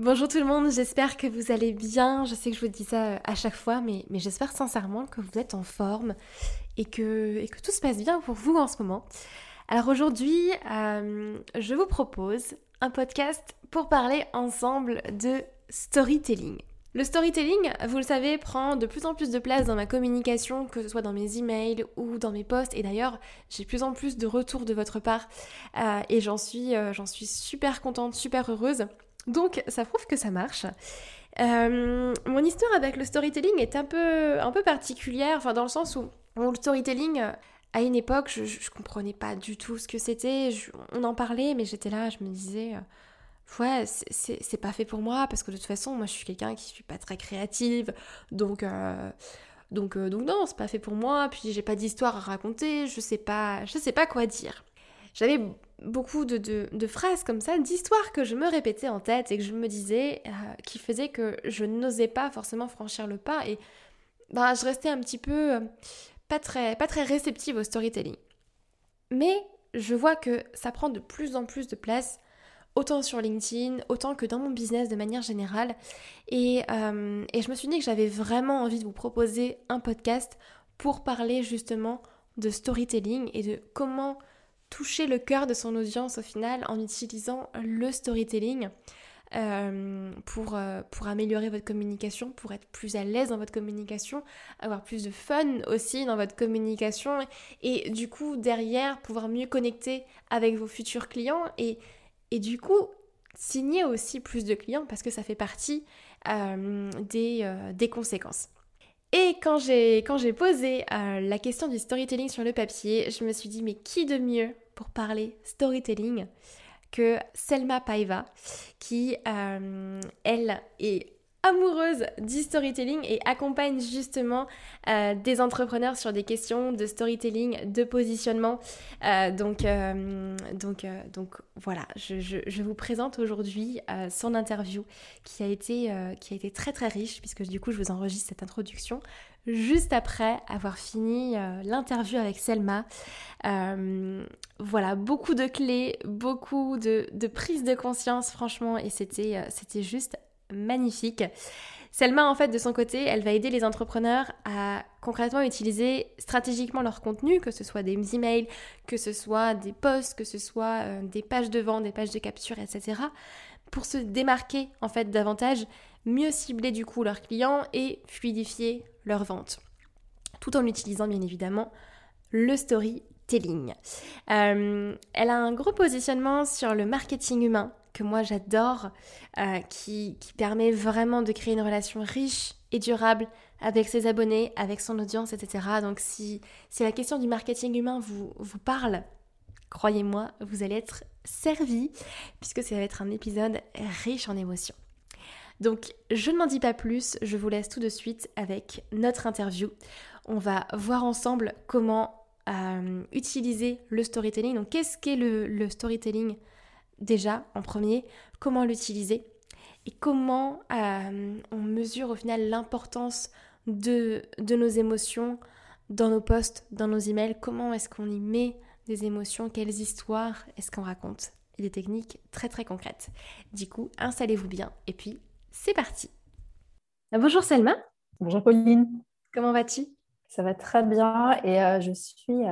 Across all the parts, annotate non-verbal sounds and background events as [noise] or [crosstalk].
Bonjour tout le monde, j'espère que vous allez bien. Je sais que je vous dis ça euh, à chaque fois, mais, j'espère sincèrement que vous êtes en forme et que, et que tout se passe bien pour vous en ce moment. Alors aujourd'hui, euh, je vous propose un podcast pour parler ensemble de storytelling. Le storytelling, vous le savez, prend de plus en plus de place dans ma communication, que ce soit dans mes emails ou dans mes posts. Et d'ailleurs, j'ai plus en plus de retours de votre part euh, et j'en suis super contente, super heureuse. Donc ça prouve que ça marche. Euh, mon histoire avec le storytelling est un peu, un peu particulière, enfin dans le sens où le storytelling, à une époque, je, je, comprenais pas du tout ce que c'était. On en parlait, mais j'étais là, je me disais, euh, ouais, c'est pas fait pour moi, parce que de toute façon, moi je suis quelqu'un qui suis pas très créative, donc. Euh, donc, donc non, c'est pas fait pour moi. Puis j'ai pas d'histoire à raconter. Je sais pas, je sais pas quoi dire. J'avais beaucoup de, phrases comme ça, d'histoires que je me répétais en tête et que je me disais, euh, qui faisaient que je n'osais pas forcément franchir le pas et bah, je restais un petit peu euh, pas, très, pas très réceptive au storytelling. Mais je vois que ça prend de plus en plus de place, autant sur LinkedIn, autant que dans mon business de manière générale. Et, euh, et je me suis dit que j'avais vraiment envie de vous proposer un podcast pour parler justement de storytelling et de comment toucher le cœur de son audience au final en utilisant le storytelling euh, pour, euh, pour améliorer votre communication, pour être plus à l'aise dans votre communication, avoir plus de fun aussi dans votre communication et du coup derrière pouvoir mieux connecter avec vos futurs clients et, du coup signer aussi plus de clients parce que ça fait partie euh, des conséquences. Et quand j'ai, posé euh, la question du storytelling sur le papier, je me suis dit mais qui de mieux pour parler storytelling que Selma Paiva, qui, euh, elle, est amoureuse du storytelling et accompagne justement euh, des entrepreneurs sur des questions de storytelling, de positionnement. Euh, donc, euh, donc, donc voilà, je, vous présente aujourd'hui son interview qui a, été, qui a été très très riche puisque du coup je vous enregistre cette introduction juste après avoir fini l'interview avec Selma. voilà, beaucoup de clés, beaucoup de, de prise de conscience franchement et c'était c'était juste magnifique. Selma, en fait, de son côté, elle va aider les entrepreneurs à concrètement utiliser stratégiquement leur contenu, que ce soit des emails, que ce soit des posts, que ce soit euh, des pages de vente, des pages de capture, etc., pour se démarquer en fait davantage, mieux cibler du coup leurs clients et fluidifier leurs ventes, tout en utilisant bien évidemment le storytelling. Euh, elle a un gros positionnement sur le marketing humain, que moi j'adore, euh, qui, permet vraiment de créer une relation riche et durable avec ses abonnés, avec son audience, etc. Donc si, si la question du marketing humain vous, vous parle, croyez-moi, vous allez être servi, puisque ça va être un épisode riche en émotions. Donc je ne m'en dis pas plus, je vous laisse tout de suite avec notre interview. On va voir ensemble comment euh, utiliser le storytelling. Donc qu'est-ce qu'est le, le storytelling déjà en premier, comment l'utiliser et comment euh, on mesure au final l'importance de, de nos émotions dans nos posts, dans nos emails, comment est-ce qu'on y met des émotions, quelles histoires est-ce qu'on raconte? Et des techniques très très concrètes. Du coup, installez-vous bien et puis c'est parti. Euh, bonjour Selma. Bonjour Pauline. Comment vas-tu? Ça va très bien et euh, je suis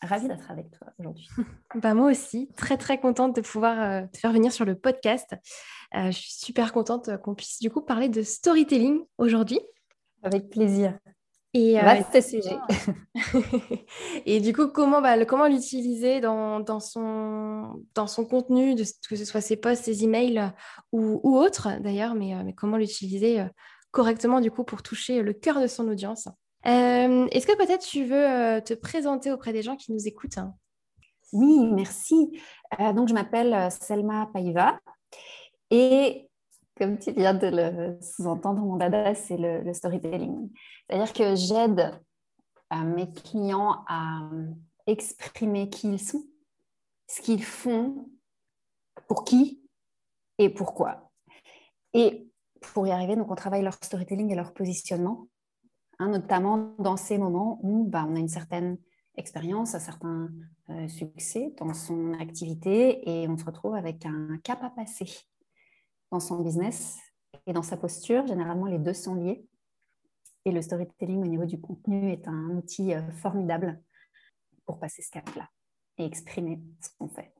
Ravie d'être avec toi aujourd'hui. [laughs] bah moi aussi, très très contente de pouvoir euh, te faire venir sur le podcast. Euh, je suis super contente qu'on puisse du coup parler de storytelling aujourd'hui. Avec plaisir. Et euh, ce sujet. [laughs] et du coup, comment, bah, comment l'utiliser dans, dans, son, dans son contenu, de, que ce soit ses posts, ses emails ou, ou autres d'ailleurs, mais, mais comment l'utiliser correctement du coup pour toucher le cœur de son audience euh, est-ce que peut-être tu veux euh, te présenter auprès des gens qui nous écoutent? Oui, merci. Euh, donc, je m'appelle Selma Paiva et comme tu viens de le sous-entendre, mon dada, c'est le, storytelling. C'est-à-dire que j'aide mes clients à exprimer qui ils sont, ce qu'ils font, pour qui et pourquoi. Et pour y arriver, donc on travaille leur storytelling et leur positionnement, hein, notamment dans ces moments où bah, on a une certaine expérience, un certain euh, succès dans son activité et on se retrouve avec un cap à passer dans son business et dans sa posture. Généralement, les deux sont liés. Et le storytelling au niveau du contenu est un outil euh, formidable pour passer ce cap-là et exprimer ce qu'on fait.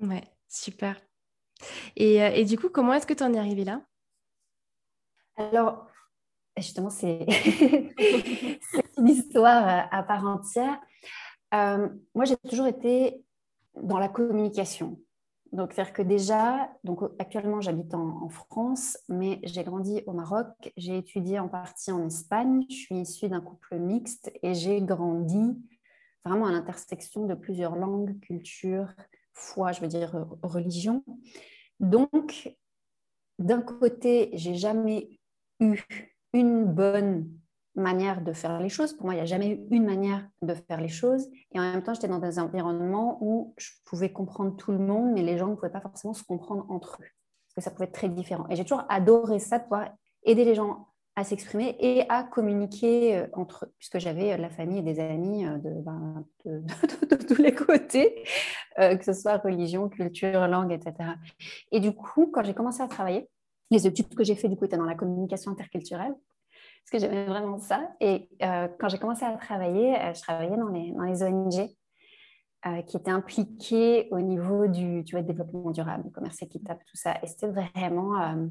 Ouais, super. Et, euh, et du coup, comment est-ce que tu en es arrivé là? Alors, justement, [laughs] c'est une histoire à part entière. Euh, moi, j'ai toujours été dans la communication. Donc, faire que déjà, donc actuellement, j'habite en, France, mais j'ai grandi au Maroc. J'ai étudié en partie en Espagne. Je suis issue d'un couple mixte et j'ai grandi vraiment à l'intersection de plusieurs langues, cultures, foi, je veux dire religion. Donc, d'un côté, j'ai jamais eu une bonne manière de faire les choses. Pour moi, il n'y a jamais eu une manière de faire les choses. Et en même temps, j'étais dans des environnements où je pouvais comprendre tout le monde, mais les gens ne pouvaient pas forcément se comprendre entre eux. Parce que ça pouvait être très différent. Et j'ai toujours adoré ça, de pouvoir aider les gens à s'exprimer et à communiquer euh, entre eux, puisque j'avais euh, la famille et des amis euh, ben, de, [laughs] de, tous les côtés, que ce soit religion, culture, langue, etc. Et du coup, quand j'ai commencé à travailler, les études que j'ai fait du coup étaient dans la communication interculturelle, parce que j'aimais vraiment ça. Et quand j'ai commencé à travailler, je travaillais dans les, dans les ONG qui étaient impliquées au niveau du développement durable, du commerce équitable, tout ça. Et c'était vraiment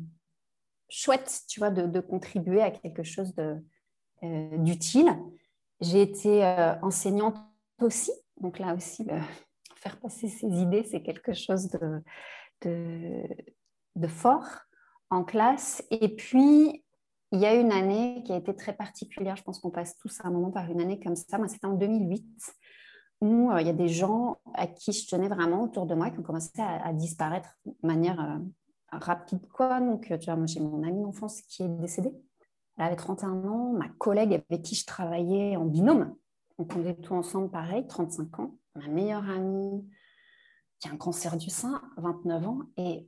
chouette, tu vois, de, contribuer à quelque chose euh, d'utile. J'ai été euh, enseignante aussi, donc là aussi, euh, [laughs] faire passer ses idées, c'est quelque chose de, fort en classe. Et puis, il y a une année qui a été très particulière, je pense qu'on passe tous à un moment par une année comme ça, moi c'était en 2008, où il y a des gens à qui je tenais vraiment autour de moi qui ont commencé à, disparaître de manière rapide quoi. Donc, tu vois, j'ai mon amie d'enfance qui est décédée. Elle avait 31 ans. Ma collègue avec qui je travaillais en binôme, donc on était tout ensemble pareil, 35 ans. Ma meilleure amie qui a un cancer du sein, 29 ans. Et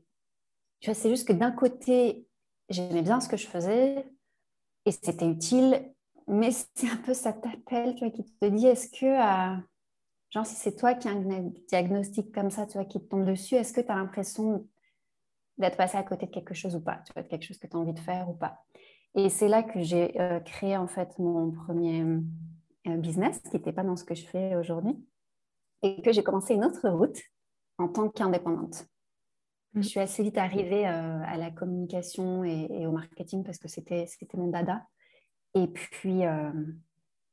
c'est juste que d'un côté, j'aimais bien ce que je faisais et c'était utile, mais [laughs] c'est un peu ça t'appelle, tu vois, qui te dit est-ce que, euh, genre, si c'est toi qui as un diagnostic comme ça, tu vois, qui te tombe dessus, est-ce que tu as l'impression d'être passé à côté de quelque chose ou pas, tu vois, de quelque chose que tu as envie de faire ou pas? Et c'est là que j'ai euh, créé en fait mon premier euh, business qui n'était pas dans ce que je fais aujourd'hui et que j'ai commencé une autre route en tant qu'indépendante. Mmh. Je suis assez vite arrivée euh, à la communication et, et, au marketing parce que c'était mon dada. Et puis,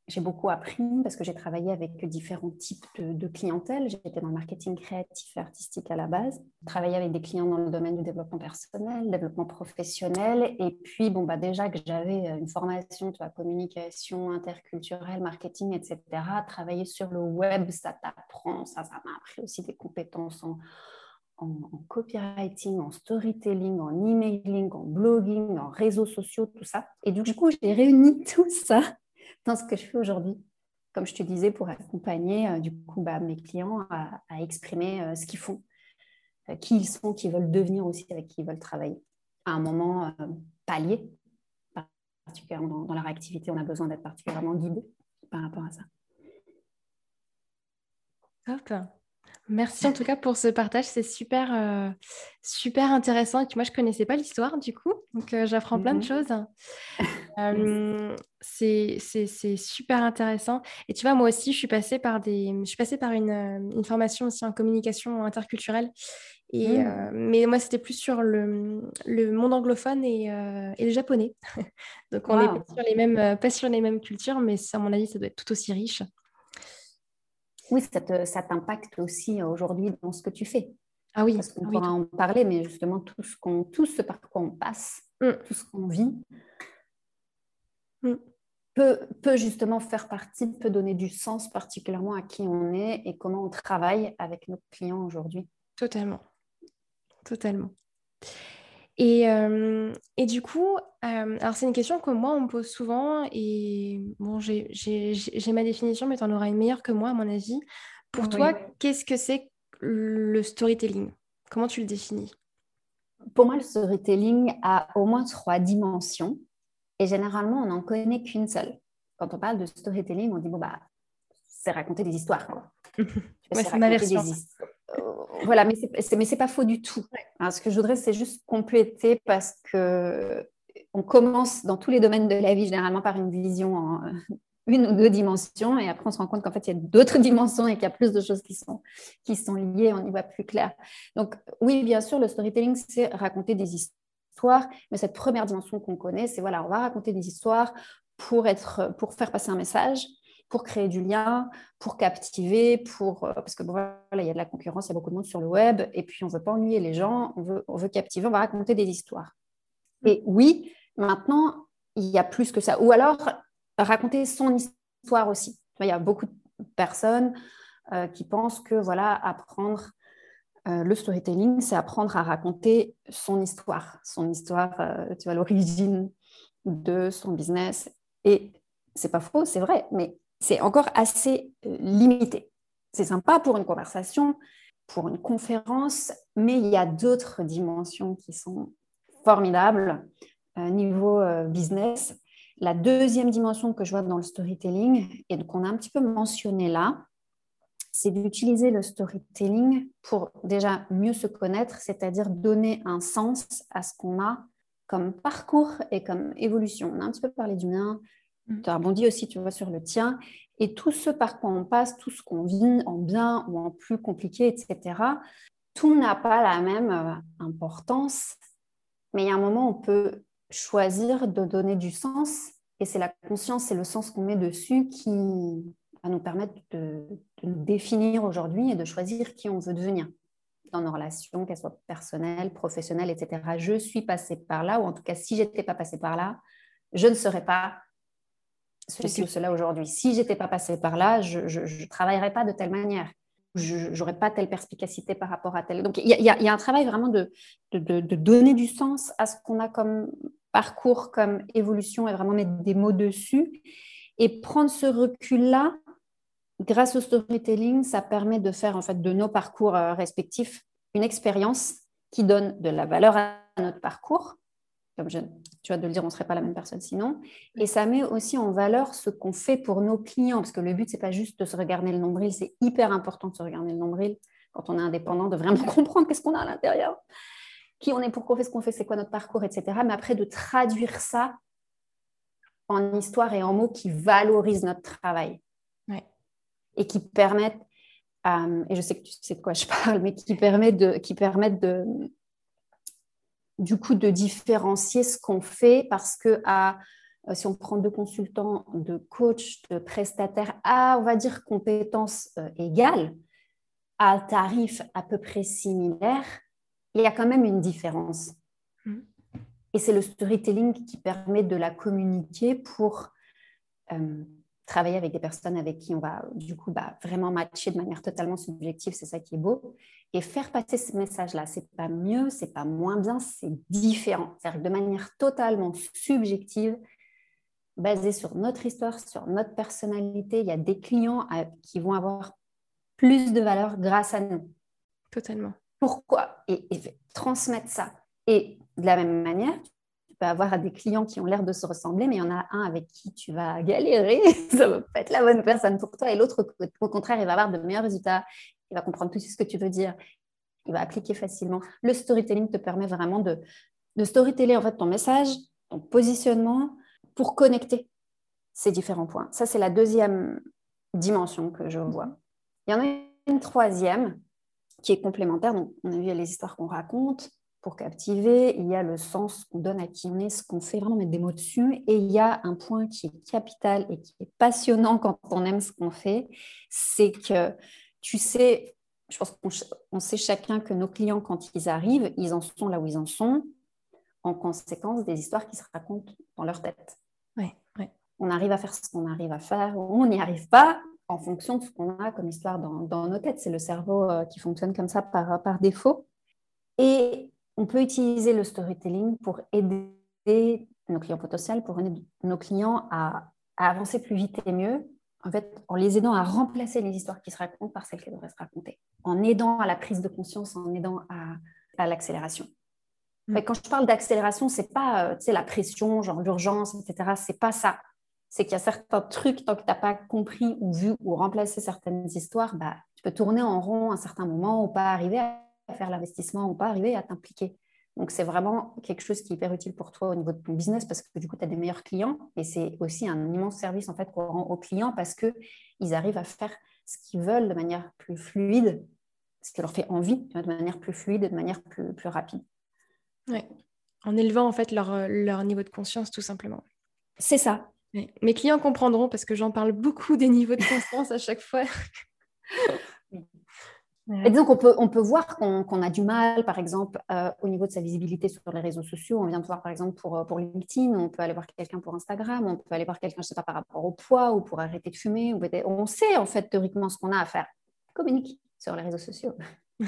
j'ai beaucoup appris parce que j'ai travaillé avec différents types de, clientèle. J'étais dans le marketing créatif et artistique à la base. Travaillé avec des clients dans le domaine du développement personnel, développement professionnel. Et puis, bon, bah, déjà que j'avais une formation, tu vois, communication interculturelle, marketing, etc. Travailler sur le web, ça t'apprend. Ça, ça m'a appris aussi des compétences en, en, copywriting, en storytelling, en emailing, en blogging, en réseaux sociaux, tout ça. Et du coup, j'ai réuni [laughs] tout ça dans ce que je fais aujourd'hui. Comme je te disais, pour accompagner euh, du coup bah, mes clients à, exprimer euh, ce qu'ils font, euh, qui ils sont, qui veulent devenir aussi, avec qui ils veulent travailler. À un moment palier, particulièrement dans, leur activité, on a besoin d'être particulièrement guidé par rapport à ça. Top. Merci en tout cas pour ce partage, c'est super, super intéressant. Et moi, je ne connaissais pas l'histoire du coup, donc j'apprends plein de mhm. choses. [laughs] c'est super intéressant. Et tu vois, moi aussi, je suis passée par, des, je suis passée par une, une formation aussi en communication interculturelle. Et, mmh. mais moi, c'était plus sur le, le, monde anglophone et, et le japonais. [laughs] donc, on n'est pas, sur les mêmes, pas sur les mêmes cultures, mais à mon avis, ça doit être tout aussi riche oui, ça t'impacte aussi aujourd'hui dans ce que tu fais. Ah oui. Parce qu'on ah pourra en parler, mais justement, tout ce, qu'on, tout ce par quoi on passe, mm. tout ce qu'on vit, mm. peut, peut, justement faire partie, peut donner du sens particulièrement à qui on est et comment on travaille avec nos clients aujourd'hui. Totalement. Totalement. Et, euh, et du coup, euh, alors c'est une question que moi, on me pose souvent, et bon, j'ai ma définition, mais tu en auras une meilleure que moi, à mon avis. Pour toi, qu'est-ce que c'est le storytelling? Comment tu le définis? Pour moi, le storytelling a au moins trois dimensions, et généralement, on n'en connaît qu'une seule. Quand on parle de storytelling, on dit, bon, bah, c'est raconter des histoires. Quoi. [laughs] c'est ma version voilà, mais c'est, mais c'est pas faux du tout. ce que je voudrais, c'est juste compléter parce que on commence dans tous les domaines de la vie généralement par une vision en euh, une ou deux dimensions et après on se rend compte qu'en fait il y a d'autres [laughs] dimensions et qu'il y a plus de choses qui sont, qui sont liées, on y voit plus clair. Donc oui, bien sûr, le storytelling, c'est raconter des histoires, mais cette première dimension qu'on connaît, c'est voilà, on va raconter des histoires pour, être, pour faire passer un message, pour créer du lien, pour captiver, pour euh, parce que voilà, il y a de la concurrence, il y a beaucoup de monde sur le web, et puis on veut pas ennuyer les gens, on veut, on veut captiver, on va raconter des histoires. Et oui, maintenant, il y a plus que ça. Ou alors raconter son histoire aussi. Il y a beaucoup de personnes euh, qui pensent que voilà, apprendre euh, le storytelling, c'est apprendre à raconter son histoire, son histoire, tu vois, l'origine de son business. Et c'est pas faux, c'est vrai, mais c'est encore assez euh, limité. C'est sympa pour une conversation, pour une conférence, mais il y a d'autres dimensions qui sont formidables euh, niveau euh, business. La deuxième dimension que je vois dans le storytelling et qu'on a un petit peu mentionné là, c'est d'utiliser le storytelling pour déjà mieux se connaître, c'est-à-dire donner un sens à ce qu'on a comme parcours et comme évolution. On a un petit peu parlé du mien. Tu as rebondi aussi, tu vois, sur le tien. Et tout ce par quoi on passe, tout ce qu'on vit en bien ou en plus compliqué, etc., tout n'a pas la même euh, importance. Mais il y a un moment, on peut choisir de donner du sens. Et c'est la conscience et le sens qu'on met dessus qui va nous permettre de, de nous définir aujourd'hui et de choisir qui on veut devenir dans nos relations, qu'elles soient personnelles, professionnelles, etc. Je suis passée par là, ou en tout cas, si j'étais pas passée par là, je ne serais pas ceci ou cela aujourd'hui. Si j'étais pas passée par là, je ne travaillerais pas de telle manière. Je n'aurais pas telle perspicacité par rapport à telle. Donc, il y, a un travail vraiment de, de, donner du sens à ce qu'on a comme parcours, comme évolution et vraiment mettre des mots dessus. Et prendre ce recul-là, grâce au storytelling, ça permet de faire en fait de nos parcours euh, respectifs une expérience qui donne de la valeur à notre parcours comme je, tu vois, de le dire, on ne serait pas la même personne sinon. Et ça met aussi en valeur ce qu'on fait pour nos clients, parce que le but, ce n'est pas juste de se regarder le nombril, c'est hyper important de se regarder le nombril quand on est indépendant, de vraiment [laughs] comprendre qu'est-ce qu'on a à l'intérieur, qui on est, pourquoi on fait ce qu'on fait, c'est quoi notre parcours, etc. Mais après, de traduire ça en histoire et en mots qui valorisent notre travail. Et qui permettent, euh, et je sais que tu sais de quoi je parle, mais qui permettent de, qui permettent de, du coup de différencier ce qu'on fait parce que à, euh, si on prend deux consultants, de coach, de prestataires à, on va dire, compétences euh, égales, à tarif à peu près similaire, il y a quand même une différence. Mmh. Et c'est le storytelling qui permet de la communiquer pour euh, travailler avec des personnes avec qui on va du coup bah, vraiment matcher de manière totalement subjective, c'est ça qui est beau. Et faire passer ce message-là, c'est pas mieux, c'est pas moins bien, c'est différent. C'est-à-dire de manière totalement subjective, basée sur notre histoire, sur notre personnalité. Il y a des clients euh, qui vont avoir plus de valeur grâce à nous. Totalement. Pourquoi? Et, et transmettre ça. Et de la même manière, peux avoir des clients qui ont l'air de se ressembler, mais il y en a un avec qui tu vas galérer, [laughs] ça va pas être la bonne personne pour toi, et l'autre, au contraire, il va avoir de meilleurs résultats, il va comprendre tout ce que tu veux dire, il va appliquer facilement. Le storytelling te permet vraiment de, de storyteller en fait ton message, ton positionnement, pour connecter ces différents points. Ça, c'est la deuxième dimension que je vois. Il y en a une troisième qui est complémentaire. Donc, on a vu les histoires qu'on raconte, pour captiver, il y a le sens qu'on donne à qui on est, ce qu'on fait, vraiment mettre des mots dessus. Et il y a un point qui est capital et qui est passionnant [laughs] quand on aime ce qu'on fait, c'est que tu sais, je pense qu'on sait chacun que nos clients, quand ils arrivent, ils en sont là où ils en sont, en conséquence des histoires qui se racontent dans leur tête. Ouais, On arrive à faire ce qu'on arrive à faire, on n'y arrive pas en fonction de ce qu'on a comme histoire dans, nos têtes. C'est le cerveau euh, qui fonctionne comme ça par, par défaut. Et on peut utiliser le storytelling pour aider nos clients potentiels, pour aider nos clients à, avancer plus vite et mieux, en fait, en les aidant à remplacer les histoires qui se racontent par celles qui devraient se raconter, en aidant à la prise de conscience, en aidant à, l'accélération. Mm. Quand je parle d'accélération, c'est pas euh, la pression, genre l'urgence, etc. C'est pas ça. C'est qu'il y a certains trucs, tant que tu n'as pas compris ou vu ou remplacé certaines histoires, bah, tu peux tourner en rond à un certain moment ou pas arriver à faire l'investissement ou pas arriver à t'impliquer. Donc, c'est vraiment quelque chose qui est hyper utile pour toi au niveau de ton business parce que du coup, tu as des meilleurs clients et c'est aussi un immense service en fait qu'on rend aux clients parce qu'ils arrivent à faire ce qu'ils veulent de manière plus fluide, ce qui leur fait envie, de manière plus fluide et de manière plus, plus rapide. Oui, en élevant en fait leur, leur niveau de conscience tout simplement. C'est ça. Mes clients comprendront parce que j'en parle beaucoup des niveaux de conscience à chaque fois. [laughs] Et donc, on peut, on peut voir qu'on a du mal, par exemple, euh, au niveau de sa visibilité sur les réseaux sociaux. On vient de voir, par exemple, pour, pour LinkedIn, on peut aller voir quelqu'un pour Instagram, on peut aller voir quelqu'un, je ne sais pas, par rapport au poids ou pour arrêter de fumer. Ou on sait, en fait, théoriquement, ce qu'on a à faire. Communique sur les réseaux sociaux. [laughs]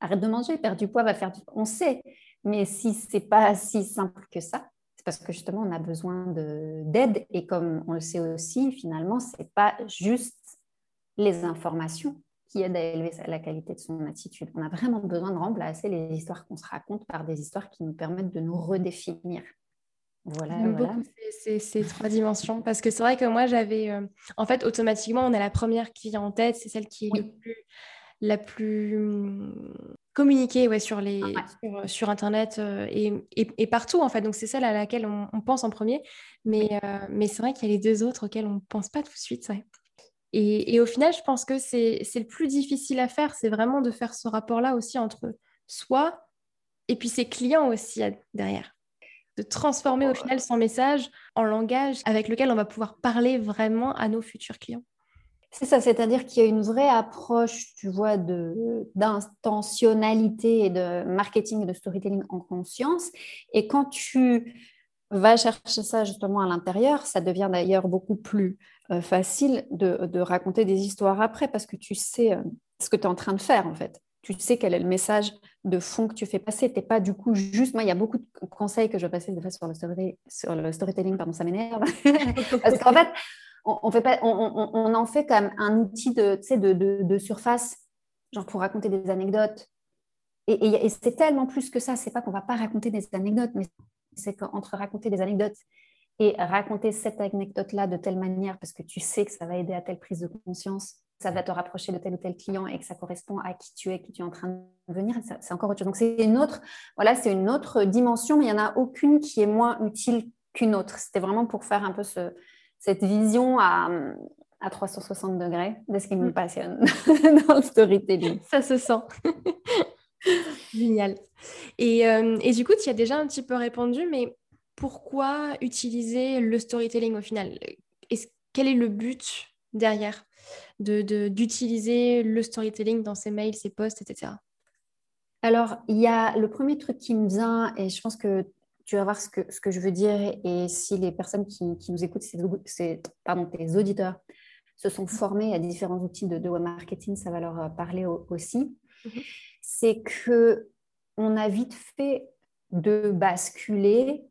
Arrête de manger, perdre du poids, va faire du... On sait. Mais si ce n'est pas si simple que ça, c'est parce que justement, on a besoin d'aide. Et comme on le sait aussi, finalement, ce n'est pas juste les informations qui aide à élever la qualité de son attitude. On a vraiment besoin de remplacer les histoires qu'on se raconte par des histoires qui nous permettent de nous redéfinir. Voilà, voilà. Ces, trois dimensions parce que c'est vrai que moi j'avais euh, en fait automatiquement on a la première qui vient en tête c'est celle qui est la plus hum, communiquée ouais, sur, les, sur, internet euh, et, et, partout en fait donc c'est celle à laquelle on, pense en premier mais, euh, mais c'est vrai qu'il y a les deux autres auxquelles on ne pense pas tout de suite ouais. Et, au final, je pense que c'est le plus difficile à faire, c'est vraiment de faire ce rapport-là aussi entre soi et puis ses clients aussi derrière. De transformer au final son message en langage avec lequel on va pouvoir parler vraiment à nos futurs clients. C'est ça, c'est-à-dire qu'il y a une vraie approche, tu vois, d'intentionnalité et de marketing et de storytelling en conscience. Et quand tu vas chercher ça justement à l'intérieur, ça devient d'ailleurs beaucoup plus facile de, raconter des histoires après parce que tu sais euh, ce que tu es en train de faire en fait. Tu sais quel est le message de fond que tu fais passer. Tu pas du coup juste. Moi, il y a beaucoup de conseils que je passer des fois sur le, sur le storytelling, pardon, ça m'énerve. [laughs] parce qu'en fait, on, fait pas, on, en fait comme un outil de, de, de, surface, genre pour raconter des anecdotes. Et, et c'est tellement plus que ça. C'est pas qu'on va pas raconter des anecdotes, mais c'est qu'entre raconter des anecdotes et raconter cette anecdote-là de telle manière parce que tu sais que ça va aider à telle prise de conscience, ça va te rapprocher de tel ou tel client et que ça correspond à qui tu es, qui tu es en train de venir, c'est encore autre chose. Donc c'est une autre, voilà, c'est une autre dimension, mais il n'y en a aucune qui est moins utile qu'une autre. C'était vraiment pour faire un peu ce, cette vision à, à 360 degrés de ce qui me mm. passionne [laughs] dans le storytelling. Ça se sent. [laughs] Génial. Et, euh, et, du coup, tu y as déjà un petit peu répondu, mais pourquoi utiliser le storytelling au final? Quel est le but derrière d'utiliser de, le storytelling dans ses mails, ses posts, etc. Alors, il y a le premier truc qui me vient, et je pense que tu vas voir ce que, ce que je veux dire, et si les personnes qui, nous écoutent, c'est pardon, tes auditeurs, se sont formés à différents outils de, web marketing, ça va leur parler aussi. Mm-hmm. C'est que on a vite fait de basculer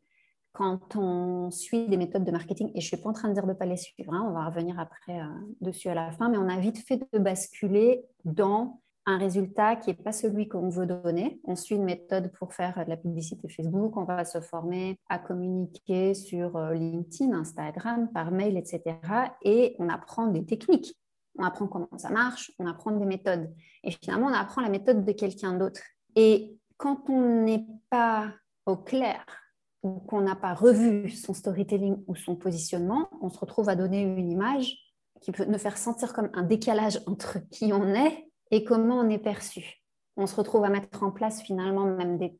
quand on suit des méthodes de marketing, et je ne suis pas en train de dire de ne pas les suivre, hein, on va revenir après euh, dessus à la fin, mais on a vite fait de basculer dans un résultat qui n'est pas celui qu'on veut donner. On suit une méthode pour faire de la publicité Facebook, on va se former à communiquer sur euh, LinkedIn, Instagram, par mail, etc. Et on apprend des techniques, on apprend comment ça marche, on apprend des méthodes. Et finalement, on apprend la méthode de quelqu'un d'autre. Et quand on n'est pas au clair ou qu'on n'a pas revu son storytelling ou son positionnement, on se retrouve à donner une image qui peut nous faire sentir comme un décalage entre qui on est et comment on est perçu. On se retrouve à mettre en place finalement même des,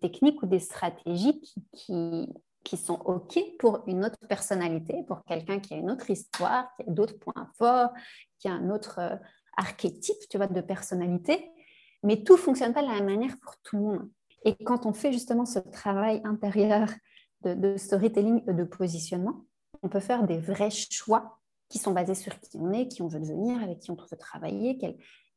techniques ou des stratégies qui, qui, sont OK pour une autre personnalité, pour quelqu'un qui a une autre histoire, qui a d'autres points forts, qui a un autre euh, archétype tu vois, de personnalité. Mais tout ne fonctionne pas de la même manière pour tout le monde. Et quand on fait justement ce travail intérieur de, storytelling et de positionnement, on peut faire des vrais choix qui sont basés sur qui on est, qui on veut devenir, avec qui on veut travailler,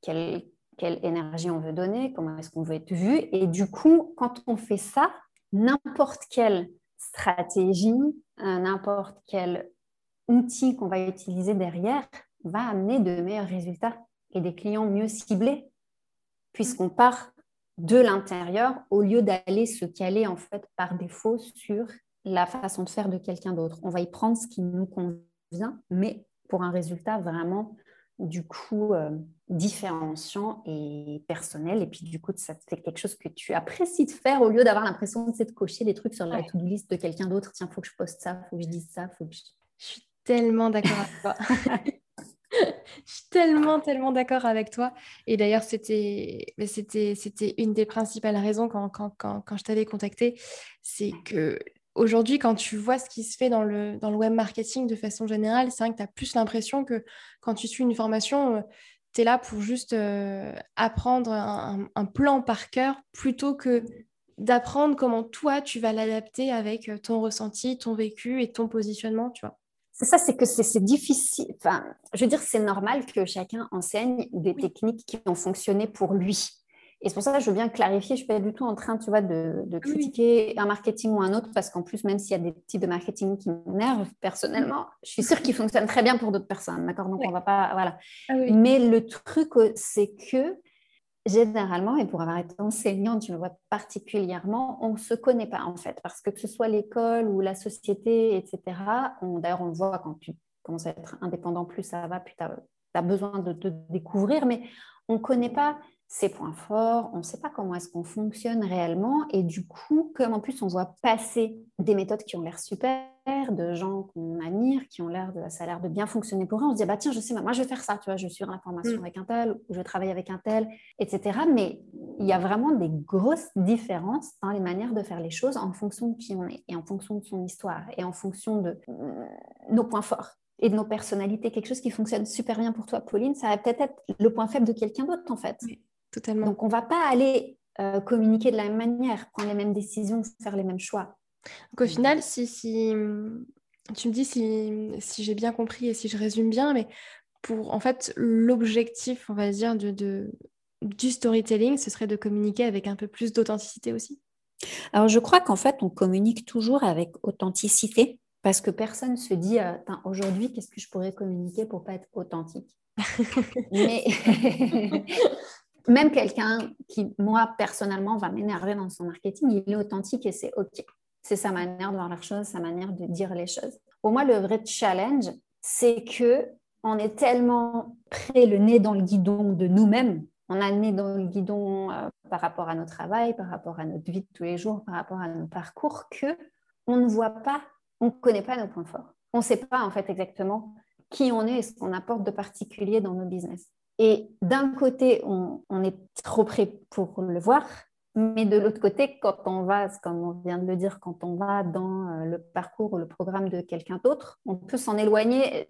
quel, quelle énergie on veut donner, comment est-ce qu'on veut être vu. Et du coup, quand on fait ça, n'importe quelle stratégie, n'importe quel outil qu'on va utiliser derrière va amener de meilleurs résultats et des clients mieux ciblés, puisqu'on part de l'intérieur au lieu d'aller se caler en fait par défaut sur la façon de faire de quelqu'un d'autre. On va y prendre ce qui nous convient, mais pour un résultat vraiment du coup euh, différenciant et personnel. Et puis du coup, ça fait quelque chose que tu apprécies de faire au lieu d'avoir l'impression de, de cocher des trucs sur la to-do list de quelqu'un d'autre. Tiens, faut que je poste ça, faut que je dise ça, faut que je... je suis tellement d'accord avec toi. [laughs] [laughs] je suis tellement, tellement d'accord avec toi. Et d'ailleurs, c'était, une des principales raisons quand, quand, je t'avais contacté. C'est que aujourd'hui, quand tu vois ce qui se fait dans le, dans web marketing de façon générale, c'est vrai que tu as plus l'impression que quand tu suis une formation, euh, tu es là pour juste euh, apprendre un, un, plan par cœur plutôt que d'apprendre comment toi, tu vas l'adapter avec euh, ton ressenti, ton vécu et ton positionnement, tu vois. C'est ça, c'est que c'est difficile. Enfin, je veux dire, c'est normal que chacun enseigne des techniques qui ont fonctionné pour lui. Et c'est pour ça que je veux bien clarifier, je ne suis pas du tout en train, tu vois, de, critiquer un marketing ou un autre, parce qu'en plus, même s'il y a des types de marketing qui m'énervent personnellement, je suis sûre qu'ils fonctionnent très bien pour d'autres personnes, d'accord? Donc, on va pas, voilà. Ah Mais le truc, c'est que généralement, et pour avoir été enseignante, je le vois particulièrement, on ne se connaît pas en fait, parce que que ce soit l'école ou la société, etc., d'ailleurs, on le voit quand tu commences à être indépendant, plus ça va, plus tu as, besoin de te découvrir, mais on ne connaît pas ses points forts, on ne sait pas comment est-ce qu'on fonctionne réellement. Et du coup, comme en plus on voit passer des méthodes qui ont l'air super, de gens qu'on admire, qui ont l'air de, ça a l'air de bien fonctionner pour eux, on se dit, bah tiens, je sais, moi je vais faire ça, tu vois, je suis en formation mm. avec un tel, ou je travaille avec un tel, etc. Mais il y a vraiment des grosses différences dans les manières de faire les choses en fonction de qui on est, et en fonction de son histoire, et en fonction de mm, nos points forts et de nos personnalités. Quelque chose qui fonctionne super bien pour toi, Pauline, ça va peut-être être le point faible de quelqu'un d'autre, en fait. Donc, on ne va pas aller euh, communiquer de la même manière, prendre les mêmes décisions, faire les mêmes choix. Donc, au final, si, si tu me dis si, si j'ai bien compris et si je résume bien, mais pour en fait, l'objectif, on va dire, de, de, du storytelling, ce serait de communiquer avec un peu plus d'authenticité aussi. Alors, je crois qu'en fait, on communique toujours avec authenticité parce que personne ne se dit euh, aujourd'hui, qu'est-ce que je pourrais communiquer pour pas être authentique? [laughs] Mais [laughs] même quelqu'un qui, moi, personnellement, va m'énerver dans son marketing, il est authentique et c'est OK. C'est sa manière de voir la chose, sa manière de dire les choses. Pour moi, le vrai challenge, c'est que on est tellement près le nez dans le guidon de nous-mêmes. On a le nez dans le guidon euh, par rapport à notre travail, par rapport à notre vie de tous les jours, par rapport à nos parcours, que on ne voit pas, on ne connaît pas nos points forts. On ne sait pas en fait exactement qui on est et ce qu'on apporte de particulier dans nos business. Et d'un côté, on, est trop prêt pour le voir, mais de l'autre côté, quand on va, comme on vient de le dire, quand on va dans euh, le parcours ou le programme de quelqu'un d'autre, on peut s'en éloigner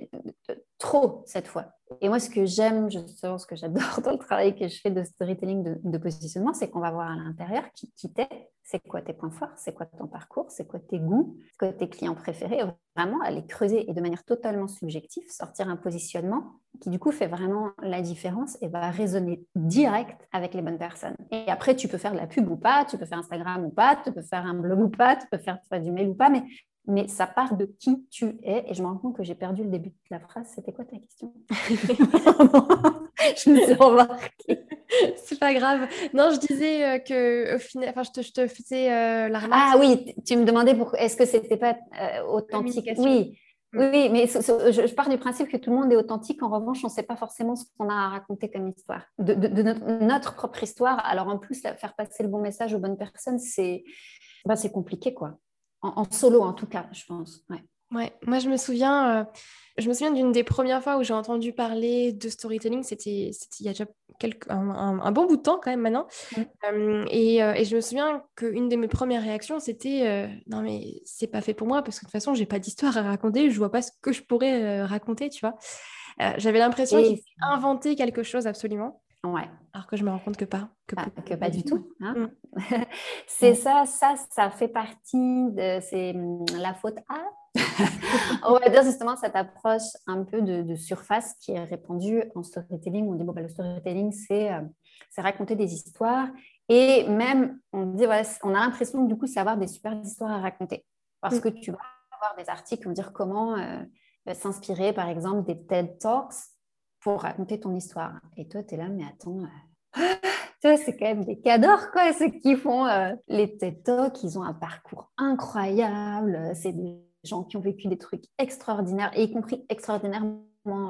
euh, trop cette fois. Et moi, ce que j'aime, justement, ce que j'adore [laughs] dans le travail que je fais de storytelling, de, positionnement, c'est qu'on va voir à l'intérieur qui, qui t'es, c'est quoi tes points forts, c'est quoi ton parcours, c'est quoi tes goûts, c'est quoi tes clients préférés, vraiment aller creuser et de manière totalement subjective, sortir un positionnement qui du coup fait vraiment la différence et va résonner direct avec les bonnes personnes. Et après, tu peux faire de la pub ou pas, tu peux faire Instagram ou pas, tu peux faire un blog ou pas, tu peux faire du mail ou pas, mais mais ça part de qui tu es. Et je me rends compte que j'ai perdu le début de la phrase. C'était quoi ta question? [laughs] [laughs] Je me suis remarquée. C'est pas grave. Non, je disais euh, que au final, enfin, je te, je te faisais euh, la remarque. Ah oui, tu me demandais pour est-ce que c'était pas euh, authentique? Oui. Mm. Oui, mais je, pars du principe que tout le monde est authentique. En revanche, on ne sait pas forcément ce qu'on a à raconter comme histoire, de, notre, propre histoire. Alors en plus, faire passer le bon message aux bonnes personnes, c'est bah, compliqué, quoi en, solo en tout cas, je pense. Ouais. Ouais, moi je me souviens, euh, je me souviens d'une des premières fois où j'ai entendu parler de storytelling, c'était il y a déjà quelques, un, bon bout de temps quand même maintenant. Mm. Euh, et, euh, et, je me souviens qu'une de mes premières réactions c'était non mais c'est pas fait pour moi parce que de toute façon j'ai pas d'histoire à raconter, je vois pas ce que je pourrais raconter, tu vois. J'avais l'impression qu'il inventé quelque chose absolument. Ouais. Alors que je me rends compte que pas. Que, pas, du tout. Hein. Mm. [laughs] c'est ça, ça, ça fait partie de c'est mm, la faute à? [laughs] On va dire justement cette approche un peu de, surface qui est répandue en storytelling. On dit, bon, bah, le storytelling, euh, c'est raconter des histoires. Et même, on, dit, on a l'impression que du coup, c'est avoir des super histoires à raconter. Parce mm. que tu vas avoir des articles qui vont dire comment euh, s'inspirer, par exemple, des TED Talks pour raconter ton histoire. Et toi, tu es là, mais attends, euh, c'est quand même des cadors, quoi, ceux qui font euh, les TED Talks. Ils ont un parcours incroyable. C'est des gens qui ont vécu des trucs extraordinaires, et y compris extraordinairement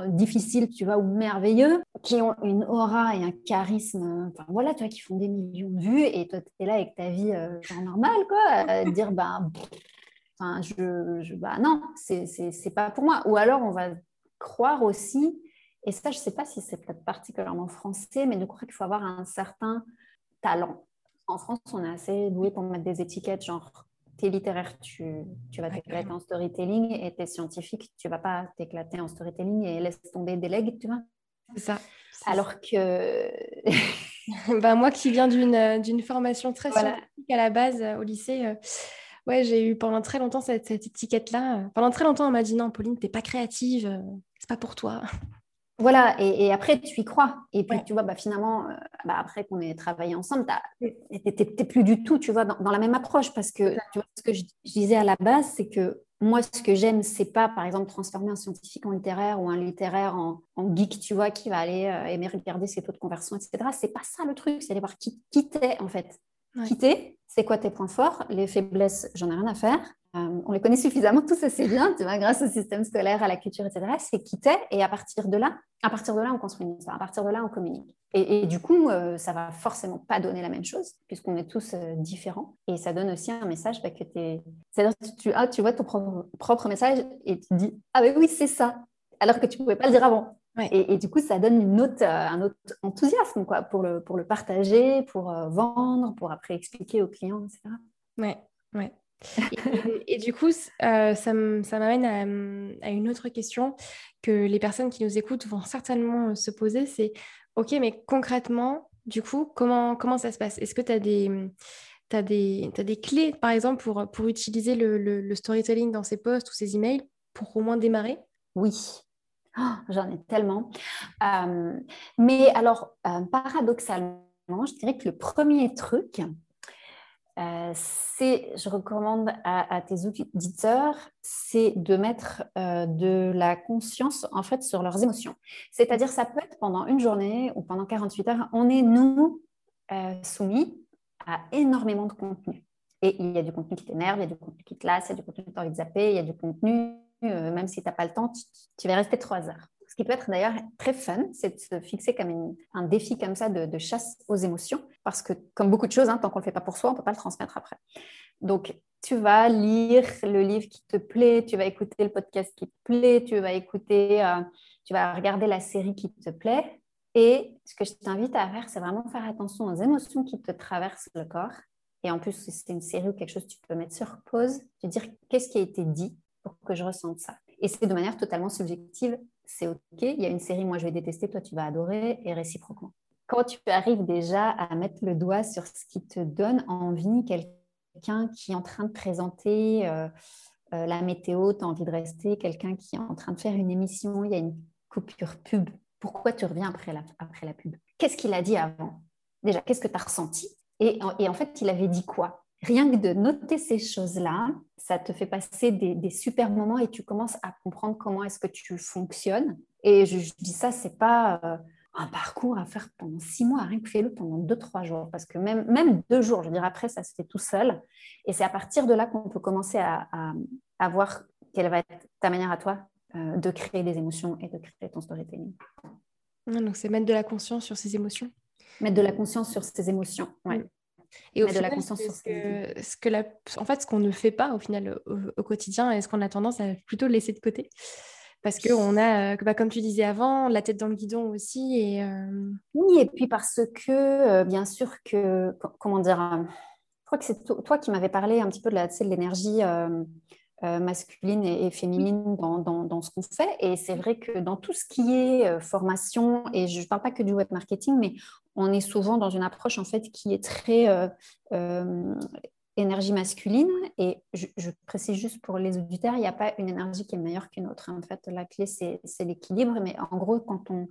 difficiles, tu vois, ou merveilleux, qui ont une aura et un charisme, enfin voilà, tu vois, qui font des millions de vues, et toi, tu es là avec ta vie euh, normale, quoi, dire, ben, enfin, je, je, bah non, c'est pas pour moi. Ou alors, on va croire aussi et ça, je ne sais pas si c'est peut-être particulièrement français, mais de croire qu'il faut avoir un certain talent. En France, on est assez doué pour mettre des étiquettes, genre t'es littéraire, tu, tu vas t'éclater en storytelling, et t'es scientifique, tu vas pas t'éclater en storytelling et laisse tomber des legs, tu vois. C'est ça. Alors que. [laughs] ben, moi qui viens d'une formation très scientifique à la base au lycée, euh, ouais, j'ai eu pendant très longtemps cette, cette étiquette-là. Pendant très longtemps, on m'a dit non, Pauline, t'es pas créative, euh, c'est pas pour toi. Voilà, et, après, tu y crois. Et puis, tu vois, bah, finalement, euh, bah, après qu'on ait travaillé ensemble, tu n'es plus du tout, tu vois, dans, la même approche. Parce que, tu vois, ce que je, disais à la base, c'est que moi, ce que j'aime, c'est pas, par exemple, transformer un scientifique en littéraire ou un littéraire en, geek, tu vois, qui va aller euh, aimer regarder ses taux de conversion, etc. C'est pas ça le truc, c'est aller voir qui, qui t'es, en fait. Qui t'es, c'est quoi tes points forts, les faiblesses, j'en ai rien à faire. Euh, on les connaît suffisamment tous assez bien, tu vois, grâce au système scolaire, à la culture, etc. C'est quitter et à partir de là, à partir de là, on construit une histoire. À partir de là, on communique. Et, du coup, euh, ça va forcément pas donner la même chose puisqu'on est tous euh, différents. Et ça donne aussi un message bah, que es... c'est-à-dire tu, ah, tu vois ton propre, message et tu dis ah ben oui c'est ça, alors que tu pouvais pas le dire avant. Et, du coup, ça donne une autre, un autre enthousiasme quoi, pour, le, pour le partager, pour vendre, pour après expliquer aux clients, etc. Ouais, ouais et, du coup, euh, ça m'amène à, une autre question que les personnes qui nous écoutent vont certainement euh, se poser, c'est OK, mais concrètement, du coup, comment, ça se passe? Est-ce que tu as des... Clés, par exemple, pour, utiliser le, storytelling dans ces posts ou ces emails pour au moins démarrer? Oui, oh, j'en ai tellement. Euh, mais alors, paradoxalement, je dirais que le premier truc, euh, c'est, je recommande à, tes auditeurs, c'est de mettre euh, de la conscience en fait sur leurs émotions. C'est-à-dire, ça peut être pendant une journée ou pendant 48 heures, on est nous euh, soumis à énormément de contenu. Et il y a du contenu qui t'énerve, il y a du contenu qui te lasse, il y a du contenu que tu as envie de zapper, il y a du contenu, même si tu n'as pas le temps, tu vas rester trois heures qui peut être d'ailleurs très fun, c'est de se fixer comme un défi comme ça de, chasse aux émotions, parce que comme beaucoup de choses, hein, tant qu'on ne le fait pas pour soi, on ne peut pas le transmettre après. Donc, tu vas lire le livre qui te plaît, tu vas écouter le podcast qui te plaît, tu vas écouter, euh, tu vas regarder la série qui te plaît. Et ce que je t'invite à faire, c'est vraiment faire attention aux émotions qui te traversent le corps. Et en plus, si c'est une série ou quelque chose, tu peux mettre sur pause, te dire qu'est-ce qui a été dit pour que je ressente ça. Et c'est de manière totalement subjective c'est OK. Il y a une série, moi je vais détester, toi tu vas adorer, et réciproquement. Quand tu arrives déjà à mettre le doigt sur ce qui te donne envie, quelqu'un qui est en train de présenter euh, euh, la météo, tu as envie de rester, quelqu'un qui est en train de faire une émission, il y a une coupure pub. Pourquoi tu reviens après la, après la pub? Qu'est-ce qu'il a dit avant? Déjà, qu'est-ce que tu as ressenti et en fait, il avait dit quoi? Rien que de noter ces choses-là, ça te fait passer des, super moments et tu commences à comprendre comment est-ce que tu fonctionnes. Et je, dis ça, c'est pas euh, un parcours à faire pendant six mois, rien que fais-le pendant deux, trois jours. Parce que même, même deux jours, je veux dire, après, ça se fait tout seul. Et c'est à partir de là qu'on peut commencer à, à, voir quelle va être ta manière à toi euh, de créer des émotions et de créer ton storytelling. donc, c'est mettre de la conscience sur ces émotions? Mettre de la conscience sur ses émotions, oui. Et au final, de la conscience sur ce que, ce que la, en fait, ce qu'on ne fait pas au final au, quotidien et ce qu'on a tendance à plutôt laisser de côté. Parce qu'on a, bah, comme tu disais avant, la tête dans le guidon aussi. Et, euh, Oui, et puis parce que, euh, bien sûr, que, comment dire, euh, je crois que c'est toi qui m'avais parlé un petit peu de l'énergie euh, masculine et, féminine dans, dans, ce qu'on fait. Et c'est vrai que dans tout ce qui est euh, formation, et je ne parle pas que du web marketing, mais on est souvent dans une approche en fait qui est très euh, énergie masculine, et je, précise juste pour les auditeurs, il n'y a pas une énergie qui est meilleure qu'une autre. En fait, la clé, c'est l'équilibre, mais en gros, quand on,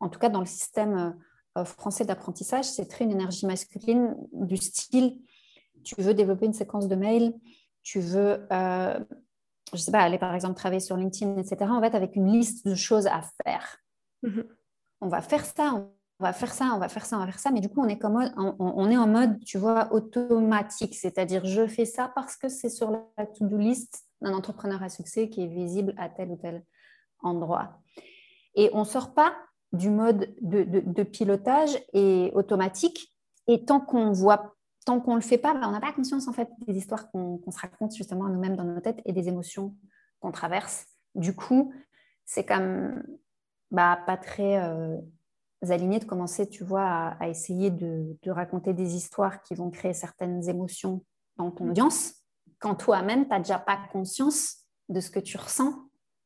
en tout cas dans le système euh, français d'apprentissage, c'est très une énergie masculine du style, tu veux développer une séquence de mails, tu veux, euh, je ne sais pas, aller par exemple travailler sur LinkedIn, etc., en fait, avec une liste de choses à faire. Mhm. On va faire ça, on va faire ça, on va faire ça, on va faire ça, mais du coup, on est, comme, on, est en mode, tu vois, automatique, c'est-à-dire je fais ça parce que c'est sur la to-do list d'un entrepreneur à succès qui est visible à tel ou tel endroit. Et on ne sort pas du mode de, pilotage et automatique. Et tant qu'on voit, tant qu'on le fait pas, ben, on n'a pas conscience en fait des histoires qu'on se raconte justement à nous-mêmes dans nos têtes et des émotions qu'on traverse. Du coup, c'est comme bah, pas très euh, aligné de commencer, tu vois, à, essayer de, raconter des histoires qui vont créer certaines émotions dans ton audience, quand toi-même, tu n'as déjà pas conscience de ce que tu ressens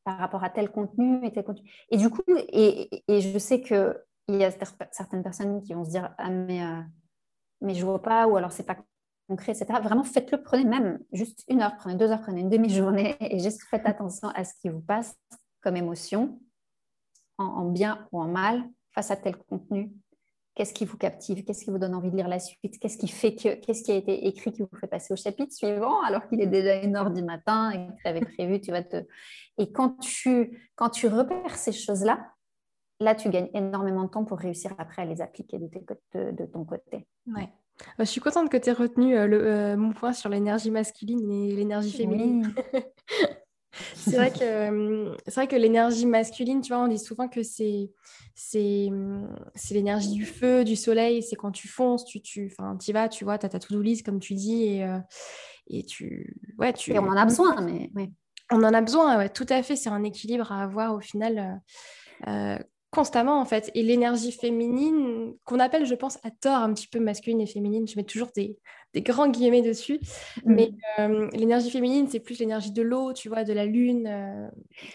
par rapport à tel contenu et tel contenu. Et du coup, et je sais qu'il y a certaines personnes qui vont se dire Ah, mais, euh, mais je vois pas, ou alors c'est pas concret, etc. Vraiment, faites-le, prenez même juste une heure, prenez deux heures, prenez une demi-journée [laughs] et juste faites attention à ce qui vous passe comme émotion, en bien ou en mal, face à tel contenu. Qu'est-ce qui vous captive? Qu'est-ce qui vous donne envie de lire la suite? Qu'est-ce qui fait que qu'est-ce qui a été écrit qui vous fait passer au chapitre suivant alors qu'il est déjà une heure du matin et que tu avais prévu tu vas te et quand tu quand tu repères ces choses là tu gagnes énormément de temps pour réussir après à les appliquer de, de, ton côté. Ouais. Bah, je suis contente que tu aies retenu euh, le, euh, mon point sur l'énergie masculine et l'énergie féminine. [laughs] c'est vrai que vrai que l'énergie masculine, tu vois, on dit souvent que c'est c'est l'énergie du feu, du soleil, c'est quand tu fonces, tu tu tu vas, tu vois, tu as ta to-do list comme tu dis et, euh, et tu ouais, tu et on en a besoin mais On en a besoin, ouais, tout à fait, c'est un équilibre à avoir au final euh, euh, constamment en fait. Et l'énergie féminine, qu'on appelle, je pense, à tort un petit peu masculine et féminine, je mets toujours des, des grands guillemets dessus. Mm. Mais euh, l'énergie féminine, c'est plus l'énergie de l'eau, tu vois, de la lune. Euh,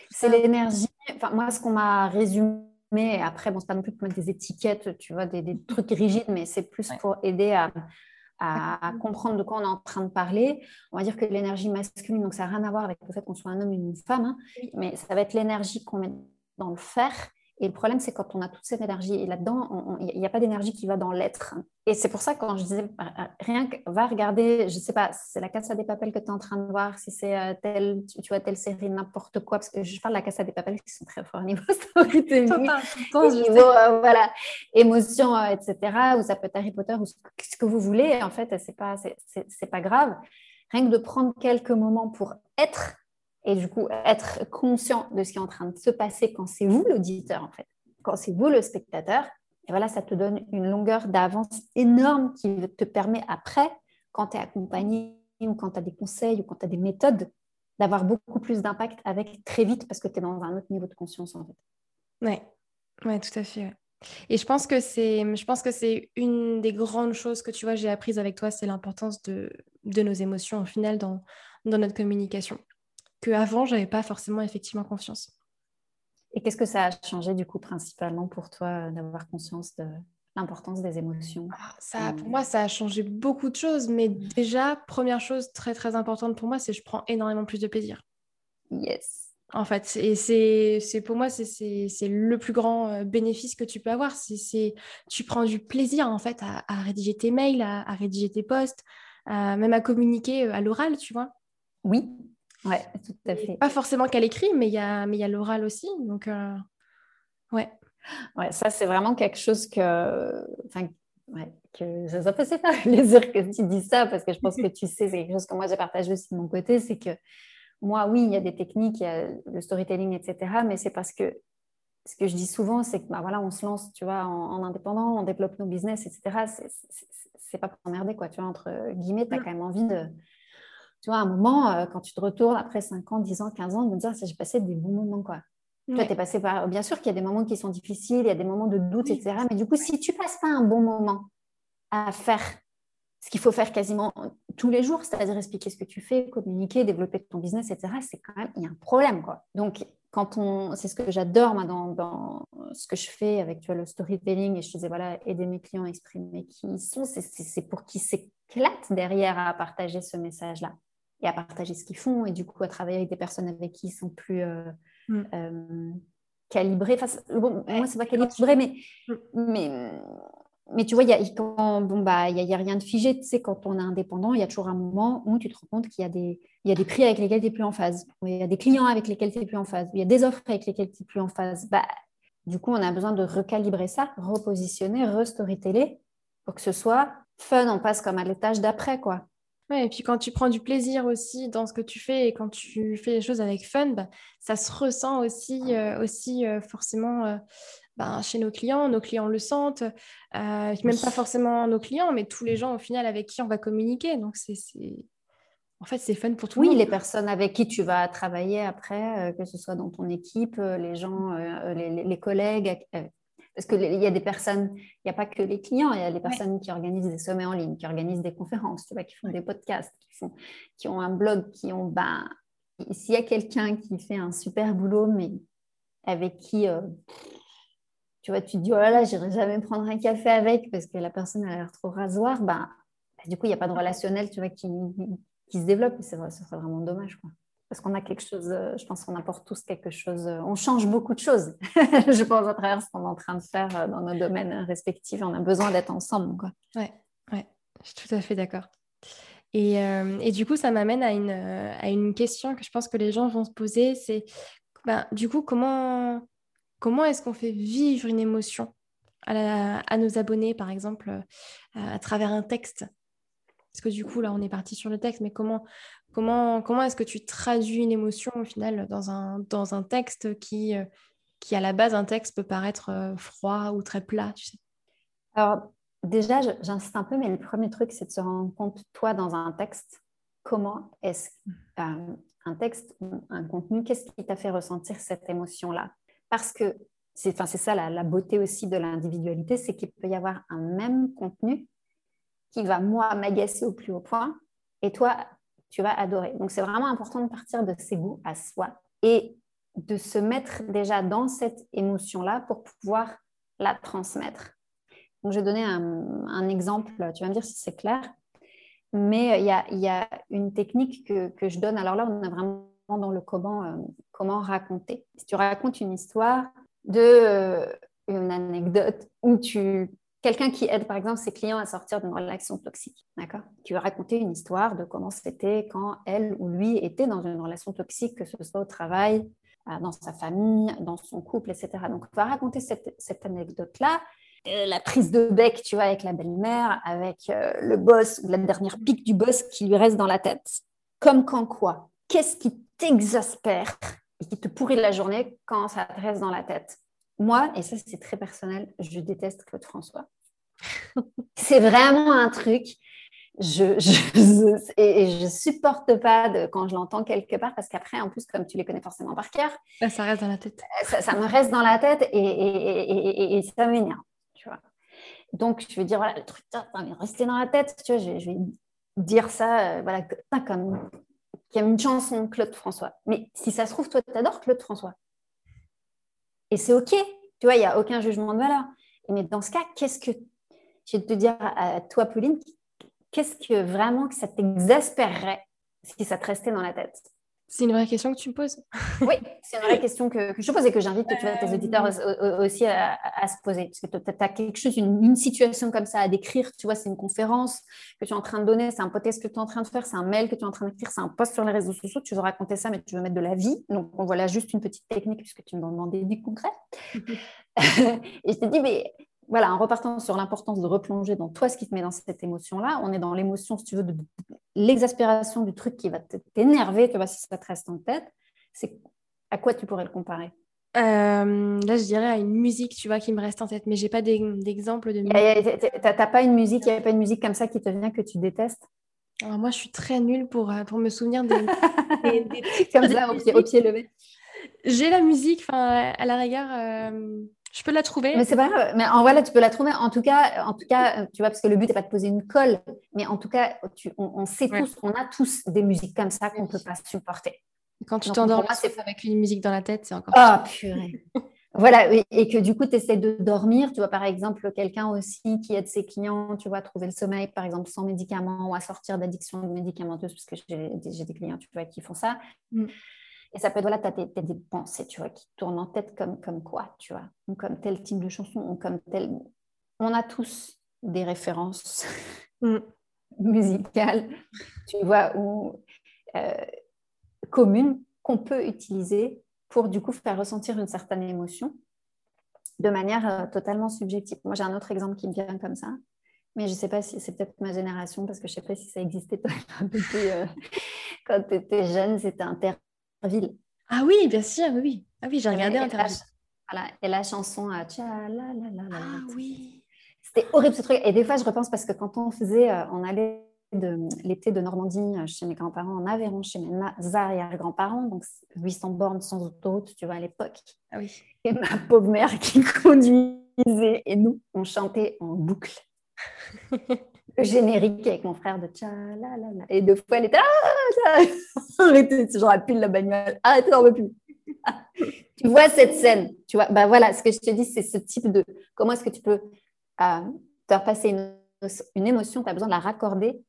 c'est l'énergie. Enfin, moi, ce qu'on m'a résumé, après, bon, c'est pas non plus pour mettre des étiquettes, tu vois, des, des trucs rigides, mais c'est plus pour aider à, à, comprendre de quoi on est en train de parler. On va dire que l'énergie masculine, donc ça n'a rien à voir avec le fait qu'on soit un homme ou une femme, hein, mais ça va être l'énergie qu'on met dans le faire et le problème, c'est quand on a toute cette énergie, et là-dedans, il n'y a pas d'énergie qui va dans l'être. Et c'est pour ça, quand je disais, bah, euh, rien que va regarder, je ne sais pas, c'est la Casa des Papels que tu es en train de voir, si c'est euh, telle, tu, vois, telle série, n'importe quoi, parce que je parle de la Casa des Papels qui sont très forts au niveau [laughs] storytelling, au niveau, euh, voilà, émotion, etc., ou ça peut être Harry Potter, ou ce que vous voulez, en fait, ce n'est pas, pas grave. Rien que de prendre quelques moments pour être et du coup être conscient de ce qui est en train de se passer quand c'est vous l'auditeur en fait, quand c'est vous le spectateur, et voilà, ça te donne une longueur d'avance énorme qui te permet après, quand tu es accompagné ou quand tu as des conseils ou quand tu as des méthodes, d'avoir beaucoup plus d'impact avec très vite parce que tu es dans un autre niveau de conscience en fait. Oui, ouais, tout à fait. Et je pense que c'est, je pense que c'est une des grandes choses que tu vois, j'ai apprises avec toi, c'est l'importance de, nos émotions au final dans notre communication qu'avant, je n'avais pas forcément effectivement confiance. Et qu'est-ce que ça a changé du coup principalement pour toi d'avoir conscience de l'importance des émotions ah, ça, Pour moi, ça a changé beaucoup de choses, mais déjà, première chose très très importante pour moi, c'est que je prends énormément plus de plaisir. Yes. En fait, et c'est pour moi, c'est le plus grand euh, bénéfice que tu peux avoir. C'est tu prends du plaisir en fait à, rédiger tes mails, à, à rédiger tes posts, même à communiquer euh, à l'oral, tu vois. Oui, oui, tout à fait. Pas forcément qu'à l'écrit, mais il y a, mais il y a l'oral aussi. Donc, euh, ouais. Ouais, ça, c'est vraiment quelque chose que. Enfin, ouais, que ça ne fait pas [laughs] plaisir que tu dis ça, parce que je pense que tu sais, c'est quelque chose que moi j'ai partagé aussi de mon côté, c'est que moi, oui, il y a des techniques, il y a le storytelling, etc., mais c'est parce que ce que je dis souvent, c'est que bah, voilà, on se lance, tu vois, en, indépendant, on développe nos business, etc. C'est pas pour emmerder, quoi. Tu vois, entre guillemets, tu as quand même envie de, tu vois, à un moment, euh, quand tu te retournes après 5 ans, 10 ans, 15 ans, de me dire, j'ai passé des bons moments, quoi. Tu es passé par... Bien sûr qu'il y a des moments qui sont difficiles, il y a des moments de doute, etc. Mais du coup, si tu passes pas un bon moment à faire ce qu'il faut faire quasiment tous les jours, c'est-à-dire expliquer ce que tu fais, communiquer, développer ton business, etc., c'est quand même, il y a un problème, quoi. Donc, quand on, c'est ce que j'adore, moi, dans, dans, ce que je fais avec tu vois, le storytelling, et je faisais, voilà, aider mes clients à exprimer qui ils sont, c'est pour qu'ils s'éclatent derrière à partager ce message-là et à partager ce qu'ils font et du coup à travailler avec des personnes avec qui ils sont plus mm. calibrés. Enfin, bon, moi, c'est pas calibré, mais, mm. mais mais tu vois, il n'y a, bon, bah, y a, rien de figé. Tu sais, quand on est indépendant, il y a toujours un moment où tu te rends compte qu'il y, a des, y a des prix avec lesquels tu n'es plus en phase. Il y a des clients avec lesquels tu n'es plus en phase. Il y a des offres avec lesquelles tu n'es plus en phase. Bah, du coup, on a besoin de recalibrer ça, repositionner, restoryteller pour que ce soit fun. On passe comme à l'étage d'après, quoi. Ouais, et puis quand tu prends du plaisir aussi dans ce que tu fais et quand tu fais les choses avec fun, bah, ça se ressent aussi, euh, aussi euh, forcément euh, ben, chez nos clients, nos clients le sentent, même pas forcément nos clients, mais tous les gens au final avec qui on va communiquer. Donc c'est, en fait, c'est fun pour tout le monde. Oui, les personnes avec qui tu vas travailler après, euh, que ce soit dans ton équipe, euh, les gens, les, collègues. Parce qu'il y a des personnes, il n'y a pas que les clients, il y a des personnes qui organisent des sommets en ligne, qui organisent des conférences, tu vois, qui font des podcasts, qui, font, qui ont un blog, qui ont. Ben, s'il y a quelqu'un qui fait un super boulot, mais avec qui tu vois, tu te dis, oh là là, j'irai jamais prendre un café avec parce que la personne a l'air trop rasoir, ben, bah, du coup, il n'y a pas de relationnel, tu vois, qui, qui se développe. Et ce serait vraiment dommage, quoi. Parce qu'on a quelque chose, euh, je pense qu'on apporte tous quelque chose, euh, on change beaucoup de choses, [laughs] je pense, à travers ce qu'on est en train de faire euh, dans nos domaines respectifs. On a besoin d'être ensemble, quoi. Ouais, ouais, je suis tout à fait d'accord. Et, et, du coup, ça m'amène à une, à une question que je pense que les gens vont se poser, c'est ben, du coup, comment, Comment est-ce qu'on fait vivre une émotion à, nos abonnés, par exemple, à travers un texte? Parce que du coup, là, on est parti sur le texte, mais comment, comment, comment est-ce que tu traduis une émotion au final dans un, dans un texte qui, euh, qui, à la base, un texte peut paraître euh, froid ou très plat, tu sais? Alors, déjà, j'insiste un peu, mais le premier truc, c'est de se rendre compte, toi, dans un texte, comment est-ce un texte, un contenu, qu'est-ce qui t'a fait ressentir cette émotion-là? Parce que c'est ça la, beauté aussi de l'individualité, c'est qu'il peut y avoir un même contenu qui va, moi, m'agacer au plus haut point, et toi, tu vas adorer. Donc, c'est vraiment important de partir de ses goûts à soi et de se mettre déjà dans cette émotion-là pour pouvoir la transmettre. Donc, je vais donner un, exemple, tu vas me dire si c'est clair, mais il y a, une technique que, que, je donne. Alors là, on a vraiment dans le comment, euh, comment raconter. Si tu racontes une histoire de euh, une anecdote où tu quelqu'un qui aide par exemple ses clients à sortir d'une relation toxique, d'accord? Vas raconter une histoire de comment c'était quand elle ou lui était dans une relation toxique, que ce soit au travail, euh, dans sa famille, dans son couple, etc. Donc, on va raconter cette, anecdote-là la prise de bec, tu vois, avec la belle-mère, avec le boss la dernière pique du boss qui lui reste dans la tête. Comme quand quoi? Qu'est-ce qui t'exaspère et qui te pourrit la journée quand ça te reste dans la tête? Moi, et ça c'est très personnel, je déteste Claude François. [laughs] c'est vraiment un truc. Je, je, [laughs] et je supporte pas de, quand je l'entends quelque part parce qu'après, en plus, comme tu les connais forcément par cœur, ça reste dans la tête. Euh, ça, me reste dans la tête et, et, et, ça m'énerve. Tu vois. Donc, je vais dire, voilà, le truc, ça va rester dans la tête. Tu vois, je, vais dire ça, euh, voilà, comme, a une chanson Claude François. Mais si ça se trouve, toi, tu adores Claude François. Et c'est OK. Tu vois, il n'y a aucun jugement de valeur. Mais dans ce cas, qu'est-ce que. Je vais te dire à toi, Pauline, qu'est-ce que vraiment que ça t'exaspérerait si ça te restait dans la tête? C'est une vraie question que tu me poses. [laughs] oui, c'est une vraie question que, je pose et que j'invite tes euh, auditeurs aussi à, se poser. Parce que tu as quelque chose, une, situation comme ça à décrire. Tu vois, c'est une conférence que tu es en train de donner, c'est un podcast que tu es en train de faire, c'est un mail que tu es en train d'écrire, c'est un post sur les réseaux sociaux. Tu veux raconter ça, mais tu veux mettre de la vie. Donc, on voilà juste une petite technique puisque tu me demandais du concret. [laughs] [laughs] et je te dis, mais voilà, en repartant sur l'importance de replonger dans toi ce qui te met dans cette émotion-là, on est dans l'émotion, si tu veux, de, l'exaspération du truc qui va t'énerver, tu vois, si ça te reste en tête. C'est à quoi tu pourrais le comparer? Euh, là, je dirais à une musique, tu vois, qui me reste en tête, mais j'ai pas d'exemple de musique. T'as pas une musique, il n'y a pas une musique comme ça qui te vient que tu détestes? Alors moi, je suis très nulle pour, euh, pour me souvenir des, [laughs] des, comme ça, au pied, au pied levé. J'ai la musique, enfin, à la rigueur, euh, je peux la trouver. Mais c'est pas grave. Mais en voilà, tu peux la trouver. En tout cas, en tout cas, tu vois, parce que le but n'est pas de poser une colle, mais en tout cas, on, sait tous, on a tous des musiques comme ça qu'on ne peut pas supporter. Quand tu t'endors c'est avec une musique dans la tête, c'est encore. Ah, purée. Voilà, et que du coup, tu essaies de dormir. Tu vois, par exemple, quelqu'un aussi qui aide ses clients, tu vois, à trouver le sommeil, par exemple, sans médicaments ou à sortir d'addiction médicamenteuse, parce que j'ai des clients, tu vois, qui font ça. Mm. Et ça peut être, voilà, tu as, des pensées, tu vois, qui tournent en tête comme, comme quoi, tu vois, ou comme tel type de chanson, ou comme tel... On a tous des références mm. [laughs] musicales, tu vois, ou euh, communes qu'on peut utiliser pour du coup faire ressentir une certaine émotion de manière euh, totalement subjective. Moi, j'ai un autre exemple qui me vient comme ça, mais je ne sais pas si c'est peut-être ma génération, parce que je ne sais pas si ça existait toi, [laughs] quand tu étais, jeune, c'était Interville. Ah oui, bien sûr, oui. Ah oui, j'ai regardé Interville. Voilà, et la chanson à la la la Ah oui. C'était horrible ce truc. Et des fois, je repense parce que quand on faisait, euh, on allait de l'été de Normandie euh, chez mes grands-parents en Aveyron, chez mes arrière-grands-parents, donc 800 bornes sans autoroute, tu vois, à l'époque. Ah oui. Et ma pauvre mère qui [laughs] conduisait et nous, on chantait en boucle. [laughs] générique avec mon frère de tcha la la la. Et deux fois, elle était ah, [laughs] arrêtez, c'est genre la pile la bagnole, arrêtez, on veut plus. [laughs] tu vois cette scène, tu vois, bah voilà, ce que je te dis, c'est ce type de comment est-ce que tu peux euh, faire passer une, une émotion, tu as besoin de la raccorder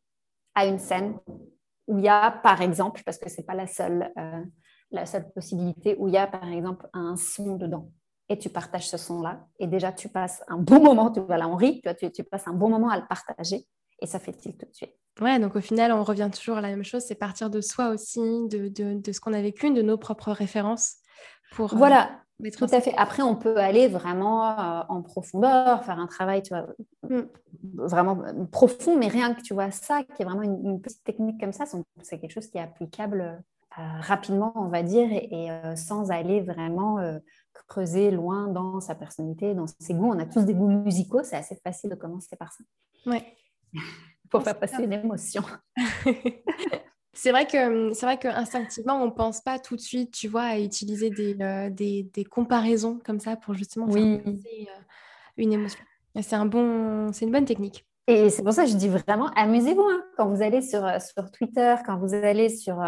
à une scène où il y a, par exemple, parce que ce n'est pas la seule, euh, la seule possibilité, où il y a, par exemple, un son dedans. Et tu partages ce son-là. Et déjà, tu passes un bon moment. Tu vois, là, on rit. Tu, tu, passes un bon moment à le partager. Et ça fait tilt tout de suite. Ouais, donc au final, on revient toujours à la même chose. C'est partir de soi aussi, de, de, de ce qu'on a vécu, de nos propres références. Pour, euh, voilà, tout à fait. Après, on peut aller vraiment euh, en profondeur, faire un travail, tu vois, mm. vraiment profond, mais rien que tu vois ça, qui est vraiment une, petite technique comme ça, c'est quelque chose qui est applicable euh, rapidement, on va dire, et, euh, sans aller vraiment creuser loin dans sa personnalité, dans ses goûts. On a tous des goûts musicaux, c'est assez facile de commencer par ça. Ouais. Pour faire passer une émotion. [laughs] C'est vrai que c'est vrai qu'instinctivement, on pense pas tout de suite, tu vois, à utiliser des, euh, des, des comparaisons comme ça pour justement oui. faire euh, une émotion. C'est un bon, c'est une bonne technique. Et c'est pour ça que je dis vraiment, amusez-vous hein. quand vous allez sur, euh, sur Twitter, quand vous allez sur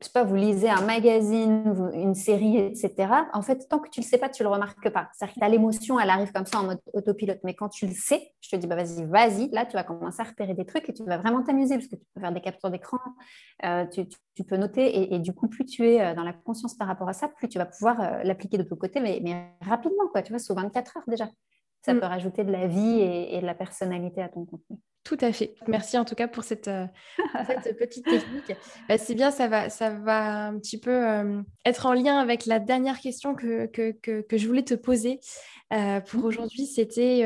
je sais pas, vous lisez un magazine, une série, etc. En fait, tant que tu le sais pas, tu le remarques pas. C'est-à-dire que l'émotion, elle arrive comme ça en mode autopilote. Mais quand tu le sais, je te dis, bah, vas-y, vas-y. Là, tu vas commencer à repérer des trucs et tu vas vraiment t'amuser parce que tu peux faire des captures d'écran, euh, tu, peux noter. Et, du coup, plus tu es euh, dans la conscience par rapport à ça, plus tu vas pouvoir euh, l'appliquer de ton côté, mais, mais, rapidement, quoi. Tu vois, sous 24 heures déjà. Ça mm. peut rajouter de la vie et de la personnalité à ton contenu. Tout à fait. Merci en tout cas pour cette, euh, [laughs] petite technique. Bah, c'est bien, ça va, ça va un petit peu euh, être en lien avec la dernière question que, que, je voulais te poser euh, pour mmh. aujourd'hui. C'était,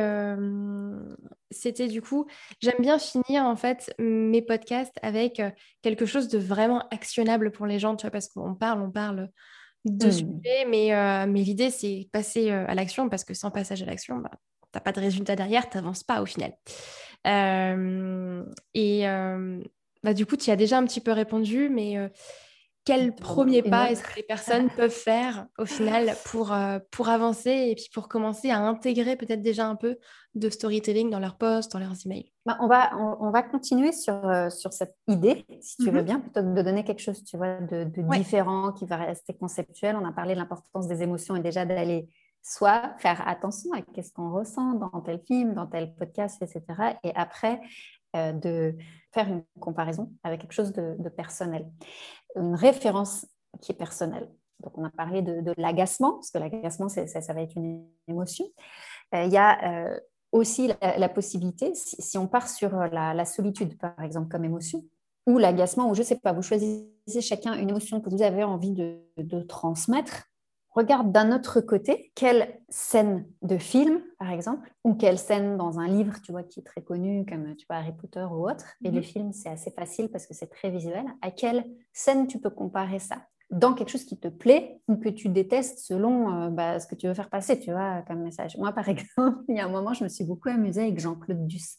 c'était du coup, j'aime bien finir en fait mes podcasts avec quelque chose de vraiment actionnable pour les gens, tu vois, parce qu'on parle, on parle de mmh. sujets, mais, mais l'idée c'est passer à l'action parce que sans passage à l'action, bah, tu n'as pas de résultat derrière, tu n'avances pas au final. Euh, et euh, bah, du coup, tu y as déjà un petit peu répondu, mais euh, quel premier pas est-ce que les personnes peuvent faire au final pour, pour avancer et puis pour commencer à intégrer peut-être déjà un peu de storytelling dans leurs posts, dans leurs emails? Bah, on, va, on, va continuer sur, sur cette idée, si tu veux mhm. bien, plutôt que de donner quelque chose tu vois, de, différent qui va rester conceptuel. On a parlé de l'importance des émotions et déjà d'aller soit faire attention à ce qu'on ressent dans tel film, dans tel podcast, etc. Et après, euh, de faire une comparaison avec quelque chose de, personnel, une référence qui est personnelle. Donc, on a parlé de, l'agacement, parce que l'agacement, ça, va être une émotion. Euh, il y a euh, aussi la, possibilité, si, on part sur la, solitude, par exemple, comme émotion, ou l'agacement, ou je ne sais pas, vous choisissez chacun une émotion que vous avez envie de transmettre regarde d'un autre côté quelle scène de film, par exemple, ou quelle scène dans un livre, tu vois, qui est très connu, comme tu vois, Harry Potter ou autre. Et les mhm. films, c'est assez facile parce que c'est très visuel. À quelle scène tu peux comparer ça? Dans quelque chose qui te plaît ou que tu détestes selon euh, bah, ce que tu veux faire passer, tu vois, comme message. Moi, par [laughs] exemple, il y a un moment, je me suis beaucoup amusée avec Jean-Claude Duss.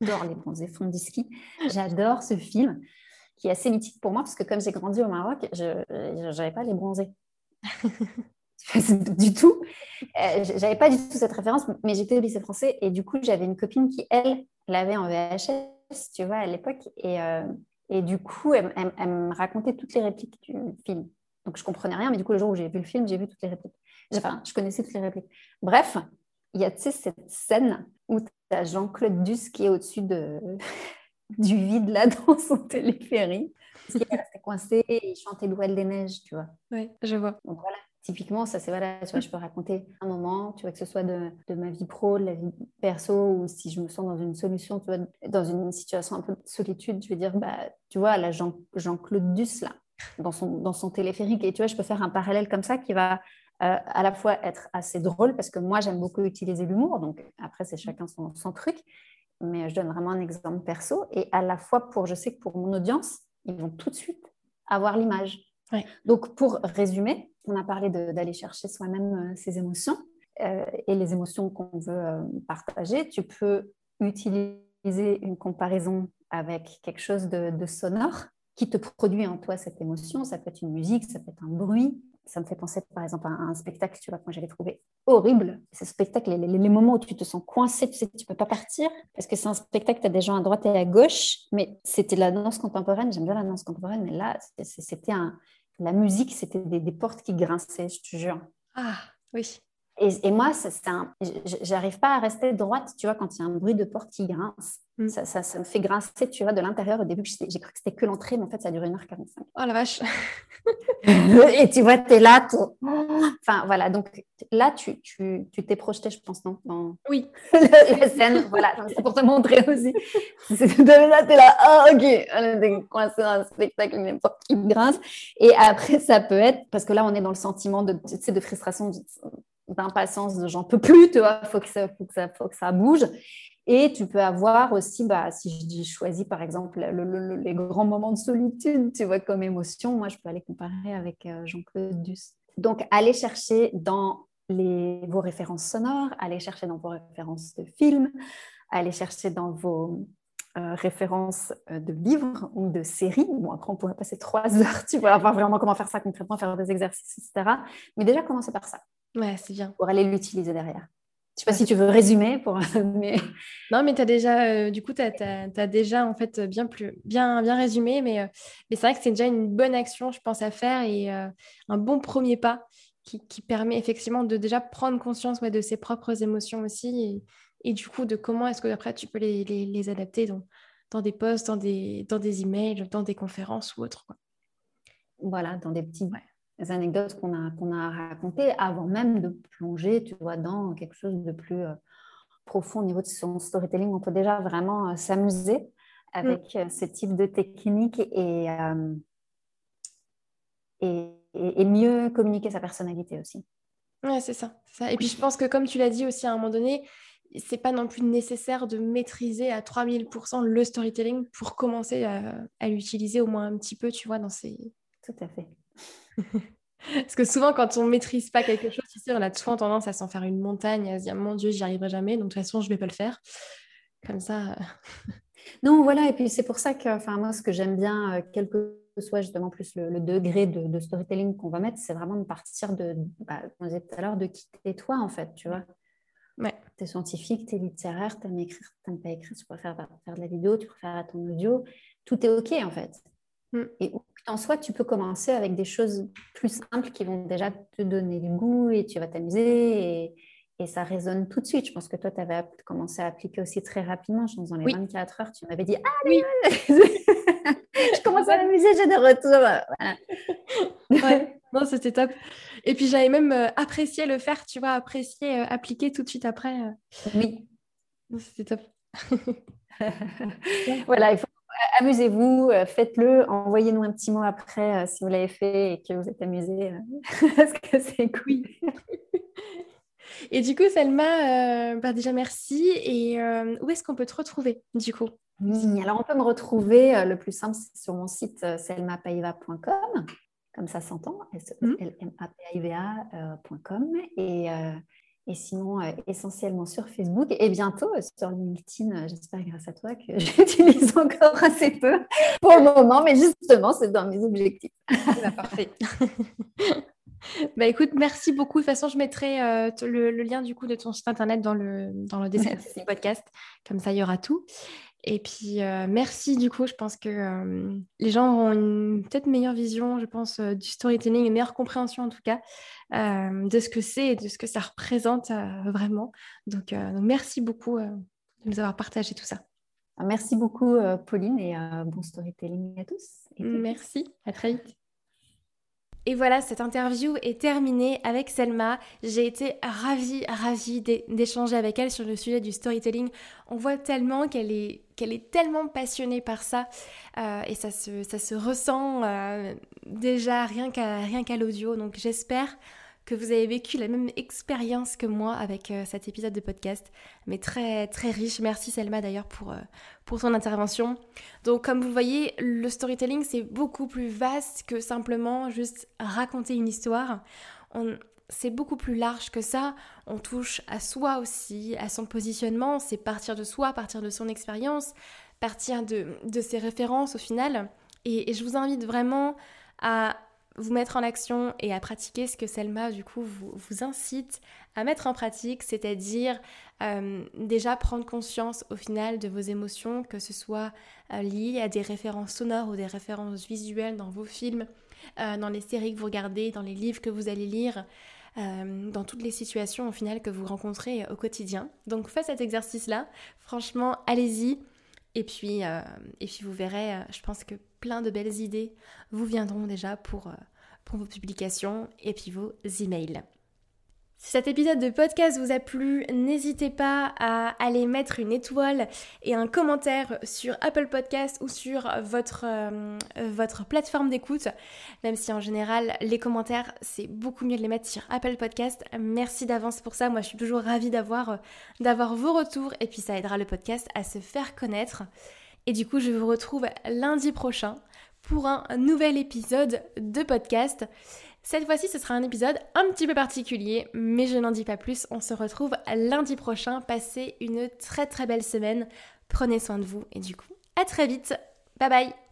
J'adore les bronzés fonds ski. J'adore ce film qui est assez mythique pour moi parce que comme j'ai grandi au Maroc, je n'avais pas les bronzés. [laughs] du tout. Euh, j'avais pas du tout cette référence, mais j'étais au lycée français et du coup, j'avais une copine qui, elle, l'avait en VHS, tu vois, à l'époque. Et, euh, et, du coup, elle, me racontait toutes les répliques du film. Donc, je comprenais rien, mais du coup, le jour où j'ai vu le film, j'ai vu toutes les répliques. Enfin, je connaissais toutes les répliques. Bref, il y a cette scène où tu as Jean-Claude Duss qui est au-dessus de... [laughs] du vide là dans son téléphérique. Resté coincé et il chantait L'Ouel des Neiges, tu vois. Oui, je vois. Donc voilà, typiquement, ça c'est voilà, tu vois, je peux raconter un moment, tu vois, que ce soit de, de, ma vie pro, de la vie perso, ou si je me sens dans une solution, tu vois, dans une situation un peu de solitude, je vais dire, bah, tu vois, là, Jean, Jean-Claude Duss, là, dans son, dans son téléphérique, et tu vois, je peux faire un parallèle comme ça qui va euh, à la fois être assez drôle, parce que moi, j'aime beaucoup utiliser l'humour, donc après, c'est chacun son, son truc, mais je donne vraiment un exemple perso, et à la fois pour, je sais que pour mon audience, ils vont tout de suite avoir l'image. Donc, pour résumer, on a parlé d'aller chercher soi-même euh, ses émotions euh, et les émotions qu'on veut euh, partager. Tu peux utiliser une comparaison avec quelque chose de, de sonore qui te produit en toi cette émotion. Ça peut être une musique, ça peut être un bruit, ça me fait penser par exemple à un spectacle, tu vois, que moi j'avais trouvé horrible. Ce spectacle, les, les, moments où tu te sens coincé, tu sais, tu peux pas partir, parce que c'est un spectacle, tu as des gens à droite et à gauche, mais c'était la danse contemporaine, j'aime bien la danse contemporaine, mais là, c'était un... La musique, c'était des, des, portes qui grinçaient, je te jure. Ah, oui. Et, et moi, un... j'arrive pas à rester droite, tu vois, quand il y a un bruit de porte qui grince. Mm. Ça, ça, ça, me fait grincer, tu vois, de l'intérieur. Au début, j'ai cru que c'était que l'entrée, mais en fait, ça a duré 1h45. Oh la vache [laughs] Et tu vois, tu es là. Enfin, voilà. Donc là, tu t'es tu, tu projeté, je pense, non dans Oui. [laughs] la scène, voilà. C'est pour te montrer aussi. C'est là, tu es là. Ah, oh, ok. On est coincé dans un spectacle, n'importe qui grince. Et après, ça peut être, parce que là, on est dans le sentiment de, de frustration, d'impatience, de j'en peux plus, tu vois, il faut, que ça, faut, que ça, faut que ça bouge. Et tu peux avoir aussi, bah, si je dis choisis par exemple les grands moments de solitude, tu vois, comme émotion, moi je peux aller comparer avec euh, Jean-Claude Duss. Donc, aller chercher dans les, vos références sonores, aller chercher dans vos références de films, aller chercher dans vos euh, références euh, de livres ou de séries. Bon, après, on pourrait passer trois [laughs] heures, tu vois, voir vraiment comment faire ça concrètement, faire des exercices, etc. Mais déjà, commencer par ça. Ouais, c'est bien. Pour aller l'utiliser derrière. Je sais pas si tu veux résumer pour. [laughs] Mais... Non, mais tu as déjà, euh, du coup, tu as, déjà en fait bien, plus, bien, bien résumé, mais, euh, mais c'est vrai que c'est déjà une bonne action, je pense, à faire et euh, un bon premier pas qui, qui, permet effectivement de déjà prendre conscience ouais, de ses propres émotions aussi et, et du coup de comment est-ce que après tu peux les, les, les adapter dans, dans, des posts, dans des, dans des emails, dans des conférences ou autre. Quoi. Voilà, dans des petits, anecdotes qu'on a, qu'on a racontées avant même de plonger, tu vois, dans quelque chose de plus euh, profond au niveau de son storytelling. On peut déjà vraiment euh, s'amuser avec mm. euh, ce type de technique et, et, et, mieux communiquer sa personnalité aussi. Ouais, c'est ça, ça. Et puis je pense que comme tu l'as dit aussi à un moment donné, c'est pas non plus nécessaire de maîtriser à 3000% le storytelling pour commencer à, à l'utiliser au moins un petit peu, tu vois, dans ces... Tout à fait. Parce que souvent, quand on ne maîtrise pas quelque chose, sais, on a souvent tendance à s'en faire une montagne, à se dire Mon Dieu, j'y arriverai jamais, donc de toute façon, je ne vais pas le faire. Comme ça. Euh. [laughs] non, voilà, et puis c'est pour ça que, moi, ce que j'aime bien, euh, quel que soit justement plus le, degré de, storytelling qu'on va mettre, c'est vraiment de partir de, bah, comme on disait tout à l'heure, de quitter toi, en fait, tu vois. Ouais. Tu es scientifique, tu es littéraire, tu aimes écrire, tu n'aimes pas écrire, tu préfères faire de la vidéo, tu préfères ton audio. Tout est OK, en fait. Mm. Et en soi, tu peux commencer avec des choses plus simples qui vont déjà te donner du goût et tu vas t'amuser et, et, ça résonne tout de suite. Je pense que toi, tu avais commencé à appliquer aussi très rapidement. Je pense dans les 24 heures, tu m'avais dit Ah oui [laughs] Je commence à m'amuser, j'ai des retours. [laughs] ouais. Non, c'était top. Et puis j'avais même euh, apprécié le faire, tu vois, apprécié, euh, appliquer tout de suite après. Euh. Oui. C'était top. [laughs] voilà, il faut amusez-vous, euh, faites-le, envoyez-nous un petit mot après euh, si vous l'avez fait et que vous êtes amusé, euh, [laughs] parce que c'est cool. [laughs] Et du coup, Selma, bah déjà merci. Et où est-ce qu'on peut te retrouver du coup? Oui, alors on peut me retrouver, le plus simple, c'est sur mon site selmapaiva.com, comme ça s'entend, s l m a p i v acom Et et sinon, euh, essentiellement sur Facebook et bientôt euh, sur LinkedIn, euh, j'espère grâce à toi que [laughs] j'utilise encore assez peu pour le moment, mais justement, c'est dans mes objectifs. Bah, parfait. [laughs] bah écoute, merci beaucoup. De toute façon, je mettrai le, lien du coup de ton site internet dans le, dans le descriptif du podcast. Comme ça, il y aura tout. Et puis, euh, merci du coup. Je pense que euh, les gens auront une peut-être meilleure vision, je pense, euh, du storytelling, une meilleure compréhension en tout cas de ce que c'est et de ce que ça représente vraiment. Donc, merci beaucoup de nous avoir partagé tout ça. Merci beaucoup, Pauline, et bon storytelling à tous. merci, à très vite. Et voilà, cette interview est terminée avec Selma. J'ai été ravie, ravie d'échanger avec elle sur le sujet du storytelling. On voit tellement qu'elle est, qu'elle est tellement passionnée par ça euh, et ça se, ressent euh, déjà rien qu'à, rien qu'à l'audio. Donc j'espère que vous avez vécu la même expérience que moi avec euh, cet épisode de podcast, mais très très riche. Merci Selma d'ailleurs pour, euh, pour son intervention. Donc comme vous voyez, le storytelling c'est beaucoup plus vaste que simplement juste raconter une histoire. c'est beaucoup plus large que ça. On touche à soi aussi, à son positionnement. C'est partir de soi, partir de son expérience, partir de, de ses références au final. et je vous invite vraiment à vous mettre en action et à pratiquer ce que Selma du coup vous, vous incite à mettre en pratique, c'est-à-dire euh, déjà prendre conscience au final de vos émotions, que ce soit euh, lié à des références sonores ou des références visuelles dans vos films, euh, dans les séries que vous regardez, dans les livres que vous allez lire. dans toutes les situations au final que vous rencontrez au quotidien. Donc faites cet exercice-là. Franchement, allez-y. Et puis, et puis vous verrez, je pense que plein de belles idées vous viendront déjà pour, euh, pour vos publications et puis vos emails. Si cet épisode de podcast vous a plu, n'hésitez pas à aller mettre une étoile et un commentaire sur Apple Podcast ou sur votre, euh, votre plateforme d'écoute. Même si en général, les commentaires, c'est beaucoup mieux de les mettre sur Apple Podcast. Merci d'avance pour ça. Moi, je suis toujours ravie d'avoir, d'avoir vos retours et puis ça aidera le podcast à se faire connaître. Et du coup, je vous retrouve lundi prochain pour un nouvel épisode de podcast. Cette fois-ci, ce sera un épisode un petit peu particulier, mais je n'en dis pas plus. On se retrouve lundi prochain. Passez une très très belle semaine. Prenez soin de vous et du coup, à très vite. Bye bye